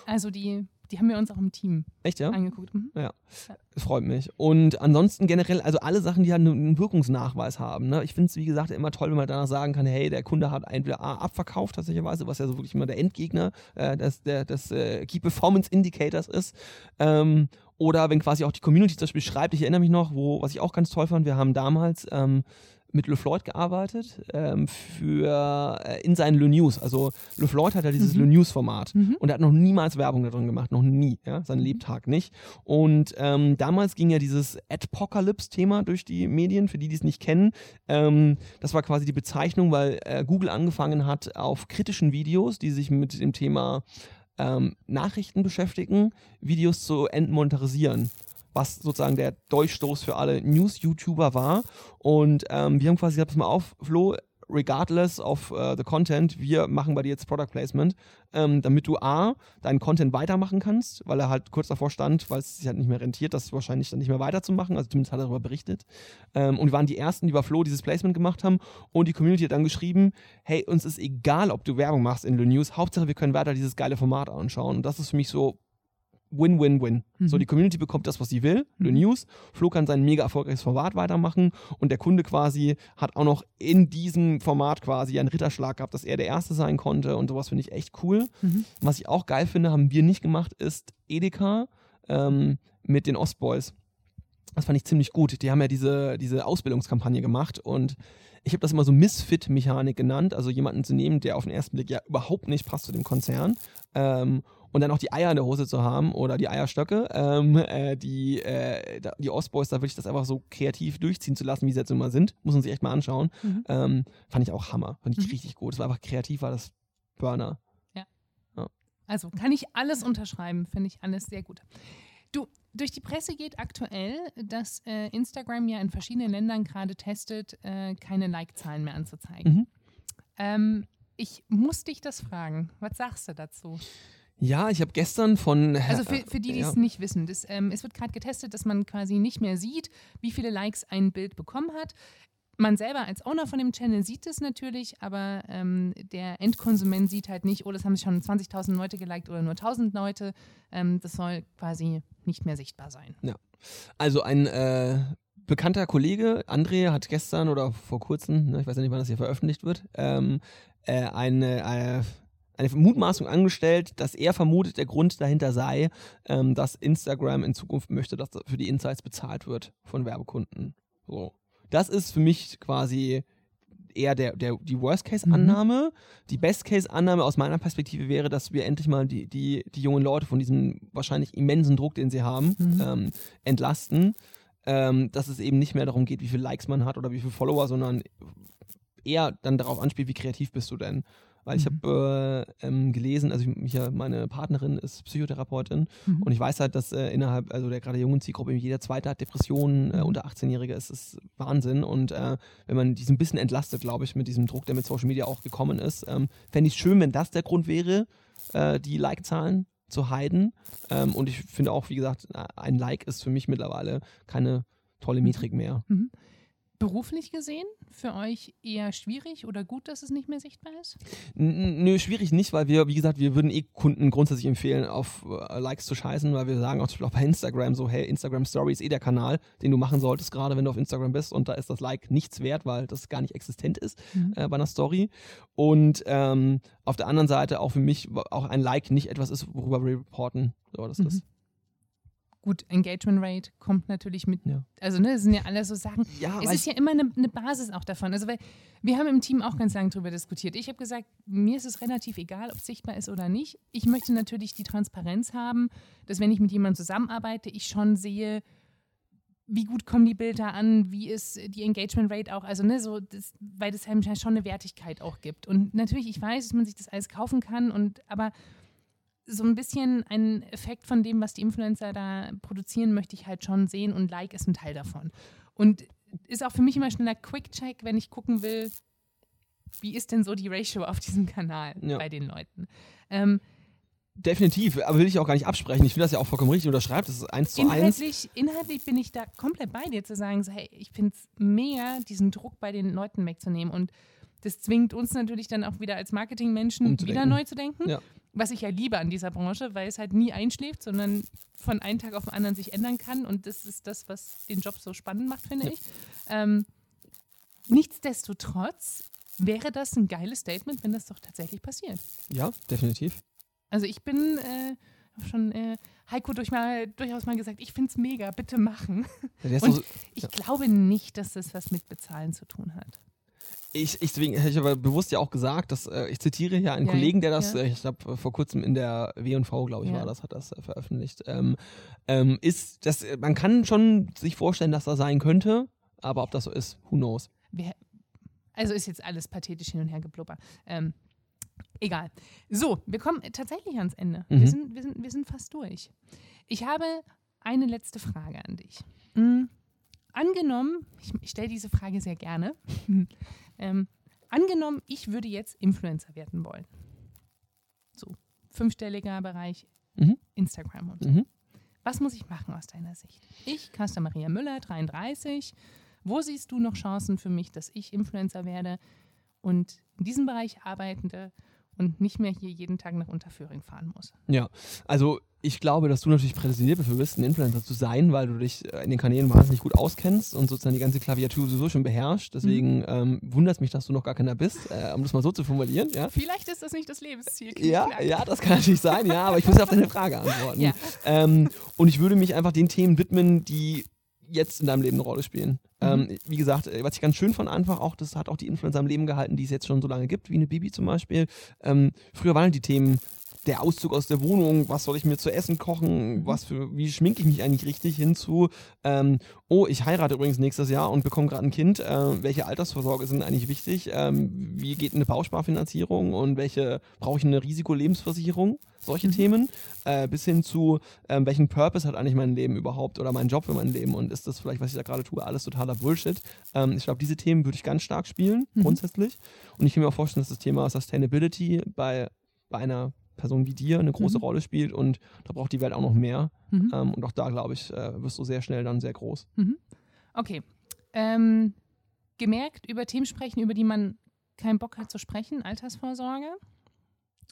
Also die die haben wir uns auch im Team Echt, ja? angeguckt. Mhm. Ja, freut mich. Und ansonsten generell, also alle Sachen, die halt einen Wirkungsnachweis haben. Ne? Ich finde es, wie gesagt, immer toll, wenn man danach sagen kann, hey, der Kunde hat entweder A, abverkauft tatsächlich, was ja so wirklich immer der Endgegner äh, des, der, des äh, Key Performance Indicators ist. Ähm, oder wenn quasi auch die Community zum Beispiel schreibt, ich erinnere mich noch, wo, was ich auch ganz toll fand, wir haben damals ähm, mit LeFloid gearbeitet ähm, für äh, in seinen Le News. Also LeFloid hat ja dieses mhm. Le News Format mhm. und er hat noch niemals Werbung da drin gemacht, noch nie, ja, sein mhm. Lebtag nicht. Und ähm, damals ging ja dieses Adpocalypse-Thema durch die Medien, für die, die es nicht kennen. Ähm, das war quasi die Bezeichnung, weil äh, Google angefangen hat, auf kritischen Videos, die sich mit dem Thema ähm, Nachrichten beschäftigen, Videos zu entmonetarisieren was sozusagen der Durchstoß für alle News-YouTuber war. Und ähm, wir haben quasi gesagt, pass mal auf, Flo, regardless of uh, the content, wir machen bei dir jetzt Product Placement, ähm, damit du A, deinen Content weitermachen kannst, weil er halt kurz davor stand, weil es sich halt nicht mehr rentiert, das wahrscheinlich dann nicht mehr weiterzumachen, also zumindest hat er darüber berichtet. Ähm, und wir waren die Ersten, die bei Flo dieses Placement gemacht haben und die Community hat dann geschrieben, hey, uns ist egal, ob du Werbung machst in The News, Hauptsache wir können weiter dieses geile Format anschauen. Und das ist für mich so Win-Win-Win. Mhm. So, die Community bekommt das, was sie will, mhm. News. Flo kann sein mega erfolgreiches Format weitermachen und der Kunde quasi hat auch noch in diesem Format quasi einen Ritterschlag gehabt, dass er der Erste sein konnte und sowas finde ich echt cool. Mhm. Was ich auch geil finde, haben wir nicht gemacht, ist Edeka ähm, mit den Ostboys. Das fand ich ziemlich gut. Die haben ja diese, diese Ausbildungskampagne gemacht und ich habe das immer so Misfit-Mechanik genannt, also jemanden zu nehmen, der auf den ersten Blick ja überhaupt nicht passt zu dem Konzern ähm, und dann auch die Eier in der Hose zu haben oder die Eierstöcke, ähm, äh, die, äh, die Ostboys, da wirklich das einfach so kreativ durchziehen zu lassen, wie sie jetzt immer sind, muss man sich echt mal anschauen. Mhm. Ähm, fand ich auch Hammer, fand ich mhm. richtig gut. Es war einfach kreativ, war das Burner. Ja. ja. Also kann ich alles unterschreiben, finde ich alles sehr gut. Du, durch die Presse geht aktuell, dass äh, Instagram ja in verschiedenen Ländern gerade testet, äh, keine Like-Zahlen mehr anzuzeigen. Mhm. Ähm, ich muss dich das fragen. Was sagst du dazu? Ja, ich habe gestern von. Also für, für die, die ja. es nicht wissen, das, ähm, es wird gerade getestet, dass man quasi nicht mehr sieht, wie viele Likes ein Bild bekommen hat. Man selber als Owner von dem Channel sieht es natürlich, aber ähm, der Endkonsument sieht halt nicht, oh, das haben schon 20.000 Leute geliked oder nur 1.000 Leute. Ähm, das soll quasi nicht mehr sichtbar sein. Also ein äh, bekannter Kollege, André, hat gestern oder vor kurzem, ne, ich weiß ja nicht, wann das hier veröffentlicht wird, ähm, äh, eine, äh, eine Mutmaßung angestellt, dass er vermutet, der Grund dahinter sei, ähm, dass Instagram in Zukunft möchte, dass für die Insights bezahlt wird von Werbekunden. So. Das ist für mich quasi eher der, der, die Worst-Case-Annahme. Die Best-Case-Annahme aus meiner Perspektive wäre, dass wir endlich mal die, die, die jungen Leute von diesem wahrscheinlich immensen Druck, den sie haben, Mhm. ähm, entlasten. Ähm, dass es eben nicht mehr darum geht, wie viele Likes man hat oder wie viele Follower, sondern eher dann darauf anspielt, wie kreativ bist du denn. Weil ich Mhm. habe äh, ähm, gelesen, also ich, ja- meine Partnerin ist Psychotherapeutin Mhm. und ich weiß halt, dass äh, innerhalb, also der gerade jungen Zielgruppe, jeder Zweite hat Depressionen, äh, Mhm. unter 18-Jährige, es ist Wahnsinn. Und äh, wenn man diesen ein bisschen entlastet, glaube ich, mit diesem Druck, der mit Social Media auch gekommen ist, ähm, fände ich es schön, wenn das der Grund wäre, äh, die Like-Zahlen zu heiden. Ähm, und ich finde auch, wie gesagt, ein Like ist für mich mittlerweile keine tolle Mhm. Metrik mehr. Mhm. Beruflich gesehen, für euch eher schwierig oder gut, dass es nicht mehr sichtbar ist? Nö, schwierig nicht, weil wir, wie gesagt, wir würden eh Kunden grundsätzlich empfehlen, auf äh, Likes zu scheißen, weil wir sagen auch zum Beispiel bei Instagram so, hey, Instagram Story ist eh der Kanal, den du machen solltest, gerade wenn du auf Instagram bist und da ist das Like nichts wert, weil das gar nicht existent ist Mhm. äh, bei einer Story. Und ähm, auf der anderen Seite auch für mich auch ein Like nicht etwas ist, worüber wir reporten. So, das Mhm. ist. Gut, Engagement Rate kommt natürlich mit. Ja. Also, ne, das sind ja alles so Sachen. Ja, Es ist ja immer eine, eine Basis auch davon. Also, weil wir haben im Team auch ganz lange darüber diskutiert. Ich habe gesagt, mir ist es relativ egal, ob es sichtbar ist oder nicht. Ich möchte natürlich die Transparenz haben, dass wenn ich mit jemandem zusammenarbeite, ich schon sehe, wie gut kommen die Bilder an, wie ist die Engagement Rate auch, also ne, so, das, weil das ja schon eine Wertigkeit auch gibt. Und natürlich, ich weiß, dass man sich das alles kaufen kann, und aber so ein bisschen ein Effekt von dem, was die Influencer da produzieren, möchte ich halt schon sehen und Like ist ein Teil davon. Und ist auch für mich immer schneller Quick-Check, wenn ich gucken will, wie ist denn so die Ratio auf diesem Kanal Ja. bei den Leuten. Ähm, definitiv, aber will ich auch gar nicht absprechen. Ich finde das ja auch vollkommen richtig unterschreibt. Das ist eins zu eins. inhaltlich, bin ich da komplett bei dir zu sagen, so, hey, ich finde es mega, diesen Druck bei den Leuten wegzunehmen. Und das zwingt uns natürlich dann auch wieder als Marketingmenschen wieder neu zu denken. Ja. Was ich ja liebe an dieser Branche, weil es halt nie einschläft, sondern von einem Tag auf den anderen sich ändern kann. Und das ist das, was den Job so spannend macht, finde Ja. ich. Ähm, nichtsdestotrotz wäre das ein geiles Statement, wenn das doch tatsächlich passiert. Ja, definitiv. Also ich bin äh, schon äh, Heiko durch mal, durchaus mal gesagt, ich finde es mega, bitte machen. Ja, Und so- Ich Ja. glaube nicht, dass das was mit Bezahlen zu tun hat. Ich, ich, deswegen hätte ich aber bewusst ja auch gesagt, dass äh, ich zitiere hier einen Ja, Kollegen, der das, ja. äh, ich glaube, äh, vor kurzem in der W&V, glaube ich, Ja. war das, hat das äh, veröffentlicht. Ähm, ähm, ist, das, äh, man kann schon sich vorstellen, dass das sein könnte, aber ob das so ist, who knows. Also ist jetzt alles pathetisch hin und her geblubber. Ähm, egal. So, wir kommen tatsächlich ans Ende. Mhm. Wir, sind, wir, sind, wir sind fast durch. Ich habe eine letzte Frage an dich. Mm, angenommen, ich, ich stelle diese Frage sehr gerne. Ähm, angenommen, ich würde jetzt Influencer werden wollen. So, fünfstelliger Bereich Mhm. Instagram und so. Mhm. Was muss ich machen aus deiner Sicht? Ich, Carsten Maria Müller, 33. Wo siehst du noch Chancen für mich, dass ich Influencer werde und in diesem Bereich arbeitende und nicht mehr hier jeden Tag nach Unterföhring fahren muss? Ja, also ich glaube, dass du natürlich prädestiniert dafür bist, ein Influencer zu sein, weil du dich äh, in den Kanälen wahnsinnig gut auskennst und sozusagen die ganze Klaviatur sowieso schon beherrschst. Deswegen Mhm. ähm, wundert es mich, dass du noch gar keiner bist, äh, um das mal so zu formulieren. Ja? Vielleicht ist das nicht das Lebensziel. Ja, ja, das kann natürlich sein, ja, aber ich muss ja auf deine Frage antworten. Ja. Ähm, und ich würde mich einfach den Themen widmen, die jetzt in deinem Leben eine Rolle spielen. Mhm. Ähm, wie gesagt, äh, was ich ganz schön fand einfach auch, das hat auch die Influencer am Leben gehalten, die es jetzt schon so lange gibt, wie eine Bibi zum Beispiel. Ähm, früher waren halt die Themen der Auszug aus der Wohnung, was soll ich mir zu essen kochen, Mhm. was für, wie schminke ich mich eigentlich richtig hinzu, ähm, oh, ich heirate übrigens nächstes Jahr und bekomme gerade ein Kind, äh, welche Altersvorsorge sind eigentlich wichtig, ähm, wie geht eine Bausparfinanzierung und welche, brauche ich eine Risikolebensversicherung, solche Mhm. Themen, äh, bis hin zu, ähm, welchen Purpose hat eigentlich mein Leben überhaupt oder mein Job für mein Leben und ist das vielleicht, was ich da gerade tue, alles totaler Bullshit. Ähm, ich glaube, diese Themen würde ich ganz stark spielen, Mhm. grundsätzlich. Und ich kann mir auch vorstellen, dass das Thema Sustainability bei, bei einer Person wie dir eine große Mhm. Rolle spielt und da braucht die Welt auch noch mehr. Mhm. Ähm, und auch da, glaube ich, äh, wirst du sehr schnell dann sehr groß. Okay. Ähm, gemerkt, über Themen sprechen, über die man keinen Bock hat zu sprechen, Altersvorsorge.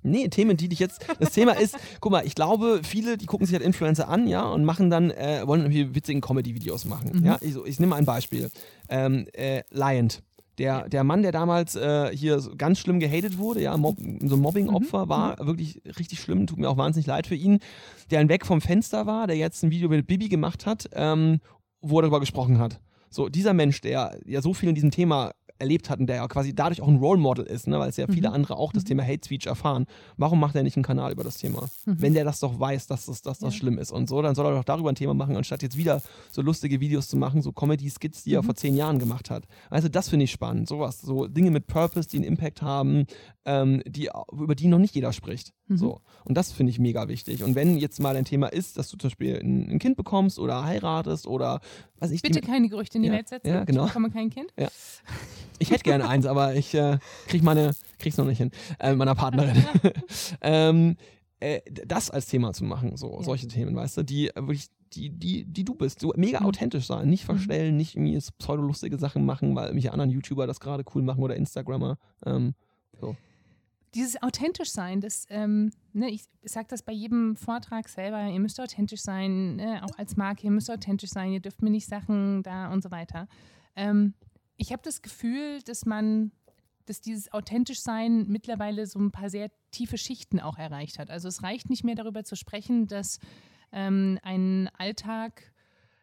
Nee, Themen, die dich jetzt. Das Thema ist, guck mal, ich glaube, viele, die gucken sich halt Influencer an, ja, und machen dann, äh, wollen irgendwie witzigen Comedy-Videos machen. Mhm. Ja, ich, so, ich nehme mal ein Beispiel. Ähm, äh, Liant. Der, der Mann, der damals äh, hier so ganz schlimm gehatet wurde, ja, Mob, so ein Mobbing-Opfer war, wirklich richtig schlimm, tut mir auch wahnsinnig leid für ihn, der dann weg vom Fenster war, der jetzt ein Video mit Bibi gemacht hat, ähm, wo er darüber gesprochen hat. So, dieser Mensch, der ja so viel in diesem Thema erlebt hat und der ja quasi dadurch auch ein Role Model ist, ne, weil es ja viele Mhm. andere auch das Thema Hate Speech erfahren. Warum macht er nicht einen Kanal über das Thema? Mhm. Wenn der das doch weiß, dass das, dass das Ja. schlimm ist und so, dann soll er doch darüber ein Thema machen, anstatt jetzt wieder so lustige Videos zu machen, so Comedy-Skits, die er Mhm. vor zehn Jahren gemacht hat. Also das finde ich spannend. Sowas, so Dinge mit Purpose, die einen Impact haben, ähm, die, über die noch nicht jeder spricht. Mhm. So. Und das finde ich mega wichtig. Und wenn jetzt mal ein Thema ist, dass du zum Beispiel ein, ein Kind bekommst oder heiratest oder was ich Bitte die, keine Gerüchte in die Ja, Welt setzen. ja, genau. Ich bekomme kein Kind. Ich hätte gerne eins, aber ich äh, krieg meine, krieg's noch nicht hin, äh, meiner Partnerin. ähm, äh, das als Thema zu machen, so Ja. solche Themen, weißt du, die äh, wirklich, die, die, die du bist, so mega Mhm. authentisch sein, nicht verstellen, nicht irgendwie pseudolustige Sachen machen, weil irgendwelche anderen YouTuber das gerade cool machen oder Instagrammer. Ähm, Dieses authentisch sein, das, ähm, ne, ich sage das bei jedem Vortrag selber, ihr müsst authentisch sein, ne, auch als Marke, ihr müsst authentisch sein, ihr dürft mir nicht Sachen da und so weiter. Ähm, ich habe das Gefühl, dass man, dass dieses authentisch sein mittlerweile so ein paar sehr tiefe Schichten auch erreicht hat. Also es reicht nicht mehr darüber zu sprechen, dass ähm, ein Alltag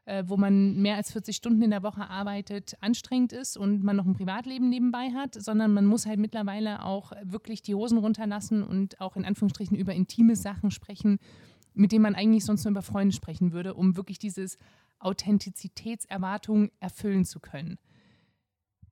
äh, wo man mehr als 40 Stunden in der Woche arbeitet, anstrengend ist und man noch ein Privatleben nebenbei hat, sondern man muss halt mittlerweile auch wirklich die Hosen runterlassen und auch in Anführungsstrichen über intime Sachen sprechen, mit denen man eigentlich sonst nur über Freunde sprechen würde, um wirklich dieses Authentizitätserwartung erfüllen zu können.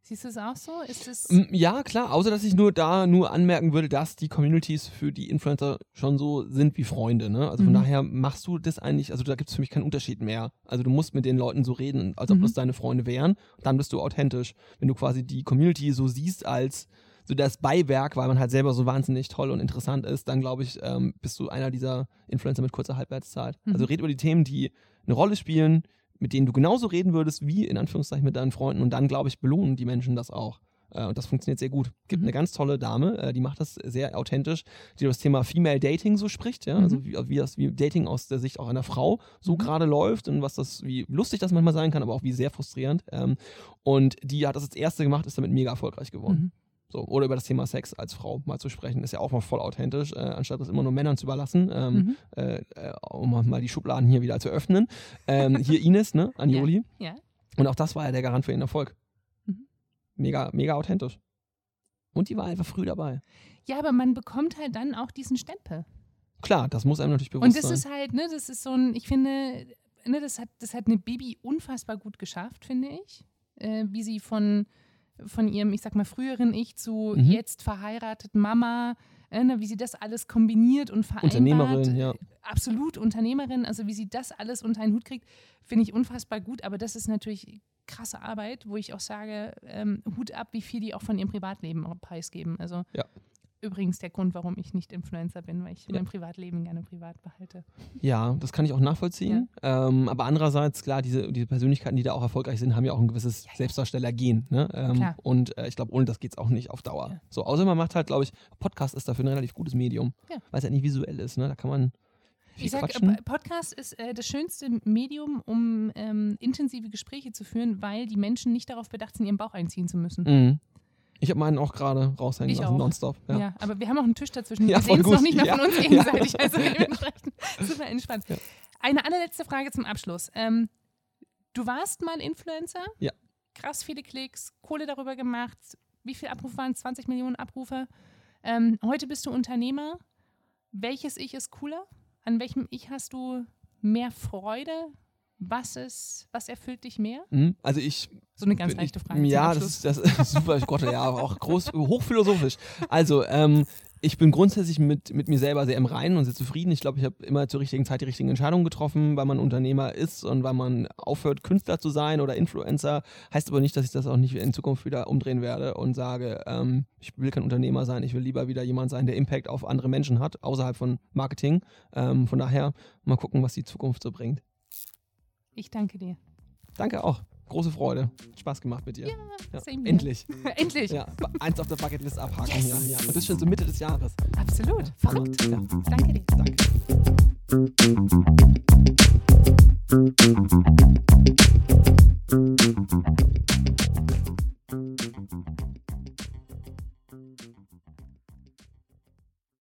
Siehst du es auch so? Ist es ja, klar, außer dass ich nur da nur anmerken würde, dass die Communities für die Influencer schon so sind wie Freunde, ne? Also von Mhm. daher machst du das eigentlich, also da gibt es für mich keinen Unterschied mehr. Also du musst mit den Leuten so reden, als ob Mhm. das deine Freunde wären, dann bist du authentisch. Wenn du quasi die Community so siehst als so das Beiwerk, weil man halt selber so wahnsinnig toll und interessant ist, dann glaube ich, ähm, bist du einer dieser Influencer mit kurzer Halbwertszeit. Mhm. Also red über die Themen, die eine Rolle spielen, mit denen du genauso reden würdest wie in Anführungszeichen mit deinen Freunden und dann, glaube ich, belohnen die Menschen das auch. Äh, und das funktioniert sehr gut. Gibt Mhm. eine ganz tolle Dame, äh, die macht das sehr authentisch, die über das Thema Female Dating so spricht, ja, Mhm. also wie, wie das wie Dating aus der Sicht auch einer Frau so Mhm. gerade läuft und was das, wie lustig das manchmal sein kann, aber auch wie sehr frustrierend. Ähm, und die hat das als erste gemacht, ist damit mega erfolgreich geworden. So, oder über das Thema Sex als Frau mal zu sprechen, ist ja auch mal voll authentisch, äh, anstatt das immer nur Männern zu überlassen, ähm, Mhm. äh, äh, um mal die Schubladen hier wieder zu öffnen. Ähm, hier Ines, ne, Anjoli. Ja. Und auch das war ja der Garant für ihren Erfolg. Mhm. Mega, mega authentisch. Und die war einfach früh dabei. Ja, aber man bekommt halt dann auch diesen Stempel. Klar, das muss einem natürlich bewusst Und das sein. ist halt, ne, das ist so ein, ich finde, ne, das hat, das hat eine Bibi unfassbar gut geschafft, finde ich. Äh, wie sie von, von ihrem, ich sag mal, früheren Ich zu Mhm. jetzt verheirateten Mama, äh, ne, wie sie das alles kombiniert und vereinbart. Unternehmerin, ja. Absolut Unternehmerin, also wie sie das alles unter einen Hut kriegt, finde ich unfassbar gut. Aber das ist natürlich krasse Arbeit, wo ich auch sage, ähm, Hut ab, wie viel die auch von ihrem Privatleben auch preisgeben. Also Ja. Übrigens der Grund, warum ich nicht Influencer bin, weil ich Ja. mein Privatleben gerne privat behalte. Ja, das kann ich auch nachvollziehen. Ähm, aber andererseits, klar, diese, diese Persönlichkeiten, die da auch erfolgreich sind, haben ja auch ein gewisses Selbstdarsteller-Gen. Ne? Ähm, und äh, ich glaube, ohne das geht es auch nicht auf Dauer. Ja. So, außer man macht halt, glaube ich, Podcast ist dafür ein relativ gutes Medium, Ja. weil es halt nicht visuell ist. Ne? Da kann man Ich sage, quatschen. Podcast ist äh, das schönste Medium, um ähm, intensive Gespräche zu führen, weil die Menschen nicht darauf bedacht sind, ihren Bauch einziehen zu müssen. Mhm. Ich habe meinen auch gerade raushängen Ich lassen, auch. nonstop. Ja. Ja. aber wir haben auch einen Tisch dazwischen. Ja, wir sehen es noch nicht mehr Ja. von uns gegenseitig. Also dementsprechend super entspannt. Eine allerletzte Frage zum Abschluss. Ähm, du warst mal Influencer. Ja. Krass viele Klicks, Kohle darüber gemacht. Wie viel Abrufe waren es? 20 Millionen Abrufe. Ähm, heute bist du Unternehmer. welches Ich ist cooler? An welchem Ich hast du mehr Freude? Was ist, was erfüllt dich mehr? Mhm. Also ich So eine ganz leichte Frage. zum Ja, das ist, das ist super, Gott, ja, auch groß, hochphilosophisch. Also, ähm, ich bin grundsätzlich mit, mit mir selber sehr im Reinen und sehr zufrieden. Ich glaube, ich habe immer zur richtigen Zeit die richtigen Entscheidungen getroffen, weil man Unternehmer ist und weil man aufhört, Künstler zu sein oder Influencer. Heißt aber nicht, dass ich das auch nicht in Zukunft wieder umdrehen werde und sage, ähm, ich will kein Unternehmer sein, ich will lieber wieder jemand sein, der Impact auf andere Menschen hat, außerhalb von Marketing. Ähm, von daher mal gucken, was die Zukunft so bringt. Ich danke dir. Danke auch. Große Freude. Spaß gemacht mit dir. Ja, ja. Endlich. Endlich. Ja, eins auf der Bucketlist abhaken. Yes. Ja, ja. Und das schon so Mitte des Jahres. Absolut. Verrückt. Ja. Danke dir. Danke.